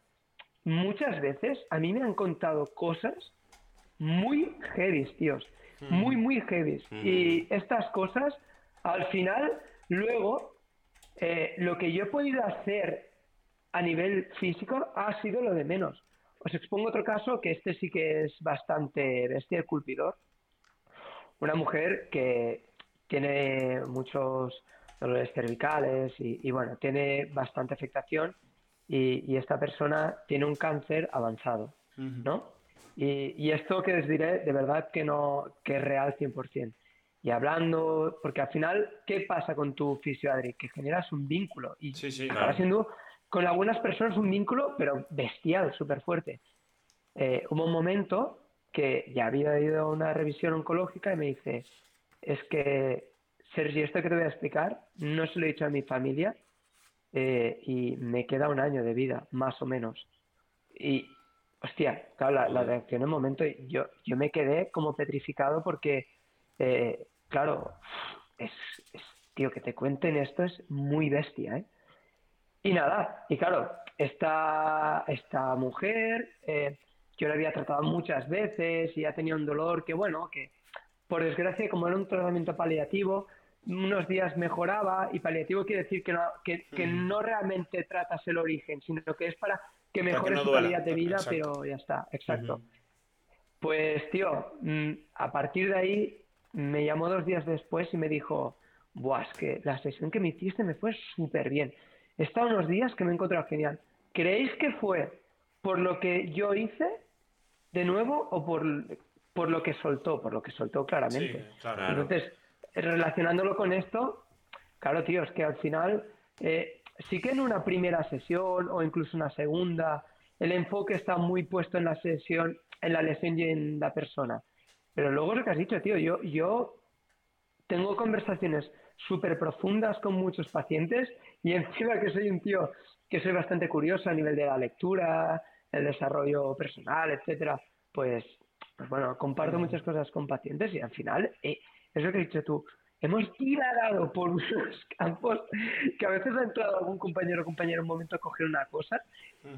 muchas veces a mí me han contado cosas muy heavy, tíos. Mm. Muy, muy heavy. Mm. Y estas cosas, al final, luego, eh, lo que yo he podido hacer a nivel físico ha sido lo de menos. Os expongo otro caso que este sí que es bastante bestia, culpidor. Una mujer que tiene muchos dolores cervicales y, y bueno, tiene bastante afectación y, y esta persona tiene un cáncer avanzado, uh -huh. ¿no? Y, y, esto que les diré, de verdad que no, que es real 100%. Y hablando, porque al final, ¿qué pasa con tu fisio, Adri? Que generas un vínculo y
sí, sí,
claro. siendo con algunas personas un vínculo, pero bestial, súper fuerte. Eh, hubo un momento que ya había ido a una revisión oncológica y me dice, es que, Sergi, esto que te voy a explicar, no se lo he dicho a mi familia, eh, y me queda un año de vida, más o menos. Y, hostia, claro, la, la reacción en un momento, yo, yo me quedé como petrificado porque, eh, claro, es, es, tío, que te cuenten esto es muy bestia, ¿eh? Y nada, y claro, esta, esta mujer, eh, yo la había tratado muchas veces y ha tenido un dolor que, bueno, que por desgracia, como era un tratamiento paliativo, unos días mejoraba y paliativo quiere decir que no, que, que mm. no realmente tratas el origen, sino que es para que mejore su calidad de vida, exacto. pero ya está, exacto. Pues tío, mm, a partir de ahí me llamó dos días después y me dijo, Buah, es que la sesión que me hiciste me fue súper bien. He estado unos días que me he encontrado genial. ¿Creéis que fue por lo que yo hice de nuevo o por, por lo que soltó? Por lo que soltó claramente.
Sí, claro.
Entonces, relacionándolo con esto, claro, tío, es que al final eh, sí que en una primera sesión o incluso una segunda, el enfoque está muy puesto en la sesión, en la lesión y en la persona. Pero luego lo que has dicho, tío, yo, yo tengo conversaciones súper profundas con muchos pacientes y encima que soy un tío que soy bastante curioso a nivel de la lectura, el desarrollo personal, etcétera, pues pues bueno, comparto muchas cosas con pacientes y al final, eh, es lo que has dicho tú, hemos divagado por unos campos que a veces ha entrado algún compañero o compañera en un momento a coger una cosa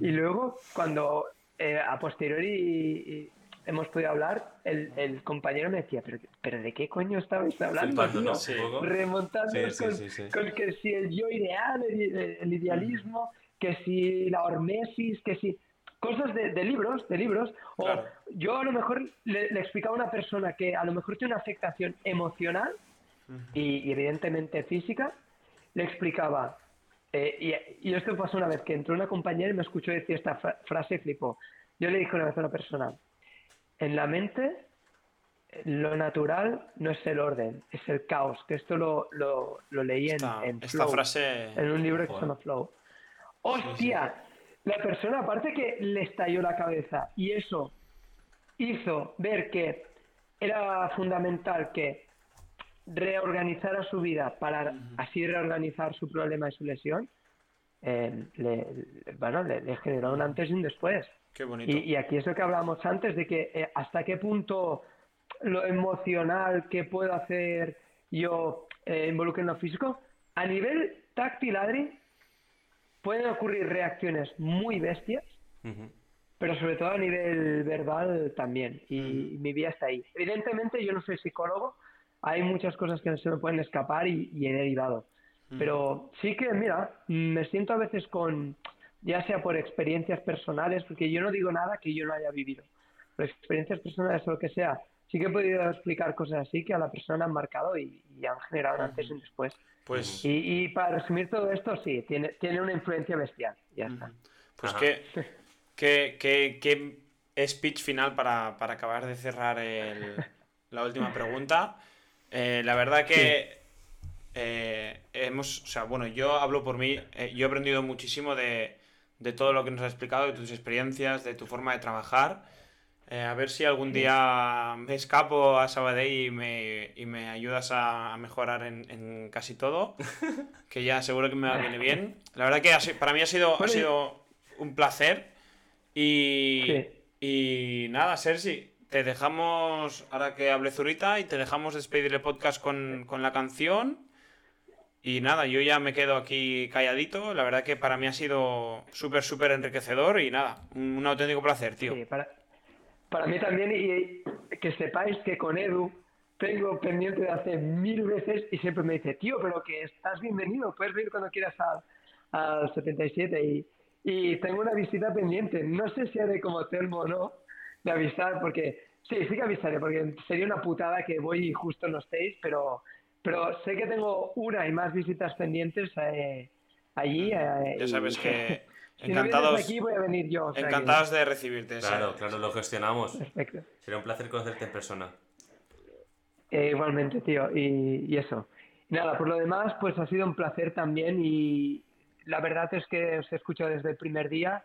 y luego cuando eh, a posteriori hemos podido hablar, el, el, compañero me decía, ¿pero, pero de qué coño estabais hablando?
¿no?
Remontando
Sí, sí,
con,
sí, sí.
con que si el yo ideal, el, el idealismo, que si la hormesis, que si cosas de, de libros, de libros, o
Claro.
yo a lo mejor le, le explicaba a una persona que a lo mejor tiene una afectación emocional y, y evidentemente física, le explicaba, eh, y, y esto pasó una vez que entró una compañera y me escuchó decir esta fra- frase y flipó. Yo le dije una vez a una persona, en la mente lo natural no es el orden, es el caos, que esto lo, lo, lo leí en,
Esta,
en
esta
Flow,
frase.
en un libro que se llama Flow. ¡Hostia! La persona, aparte que le estalló la cabeza y eso hizo ver que era fundamental que reorganizara su vida para así reorganizar su problema y su lesión, eh, le, le- bueno, le, le generó un antes y un después.
Qué bonito.
Y, y aquí es lo que hablábamos antes, de que eh, hasta qué punto lo emocional que puedo hacer yo eh, involucro en lo físico. A nivel táctil, Adri, pueden ocurrir reacciones muy bestias, pero sobre todo a nivel verbal también. Y mi vida está ahí. Evidentemente, yo no soy psicólogo, hay muchas cosas que no se me pueden escapar y, y he derivado. Pero sí que, mira, me siento a veces con, ya sea por experiencias personales, porque yo no digo nada que yo no haya vivido, por experiencias personales o lo que sea, sí que he podido explicar cosas así que a la persona han marcado y, y han generado un antes y un después.
Pues,
Y, y para resumir todo esto, sí, tiene, tiene una influencia bestial. Ya está.
pues qué, qué, qué- qué speech final para, para acabar de cerrar el- la última pregunta. Eh, la verdad que eh, hemos, o sea, bueno, yo hablo por mí, eh, yo he aprendido muchísimo de, de todo lo que nos has explicado, de tus experiencias, de tu forma de trabajar. Eh, a ver si algún día me escapo a Sabadell y me, y me ayudas a, mejorar en, en casi todo, que ya seguro que me viene bien. La verdad que ha para mí ha sido, ha sido un placer. Y,
Sí.
y nada, Sergi, te dejamos, ahora que hable Zurita, y te dejamos despedir el podcast con, con la canción. Y nada, yo ya me quedo aquí calladito. La verdad que para mí ha sido súper, súper enriquecedor y nada, un, un auténtico placer, tío.
Sí, para, para mí también, y que sepáis que con Edu tengo pendiente de hace mil veces y siempre me dice, tío, pero que estás bienvenido, puedes venir cuando quieras al, al 77 y, y tengo una visita pendiente. No sé si haré como Telmo o no, de avisar, porque sí, sí que avisaré, porque sería una putada que voy y justo no estéis, pero, pero sé que tengo una y más visitas pendientes eh, allí. eh,
Ya sabes
y-
que
si no vienes
encantados,
aquí voy a venir yo. o sea que-
encantados de recibirte.
Claro, claro, lo gestionamos.
Perfecto.
Sería un placer conocerte en persona.
Eh, igualmente, tío, y, y eso. Y nada, por lo demás, pues ha sido un placer también y la verdad es que os he escuchado desde el primer día.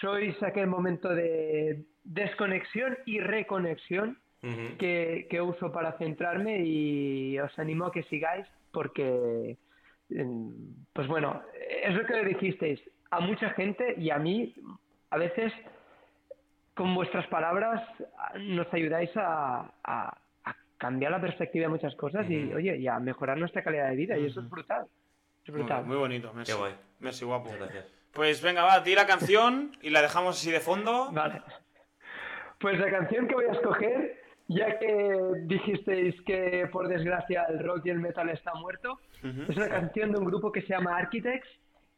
Sois aquel momento de desconexión y reconexión
Ujú.
que, que uso para centrarme y os animo a que sigáis porque, mm, pues bueno, es lo que le dijisteis a mucha gente y a mí, a veces con vuestras palabras nos ayudáis a, a- a cambiar la perspectiva de muchas cosas y, oye, y a mejorar nuestra calidad de vida y eso es brutal. Es
Muy,
brutal.
muy bonito, Messi.
Qué guay.
Messi, guapo.
Muchas gracias.
Pues venga, va, di la canción y la dejamos así de fondo.
Vale. Pues la canción que voy a escoger, ya que dijisteis que por desgracia el rock y el metal está muerto, es una canción de un grupo que se llama Architects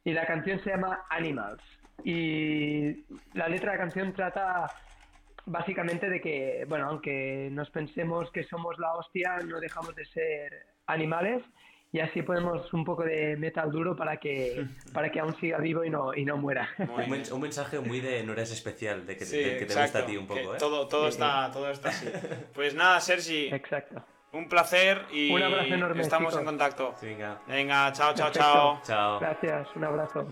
y la canción se llama Animals. Y la letra de la canción trata básicamente de que, bueno, aunque nos pensemos que somos la hostia, no dejamos de ser animales y así ponemos un poco de metal duro para que, para que aún siga vivo y no, y no muera.
Un, un mensaje muy de no eres especial, de que,
Sí,
del que te gusta a ti un poco, ¿eh?
Todo, todo, está, todo está así. Pues nada, Sergi,
Exacto.
Un placer y
Un abrazo enorme,
estamos
chicos.
en contacto.
Venga,
Venga, chao, chao,
Perfecto.
chao.
chao.
Gracias, un abrazo.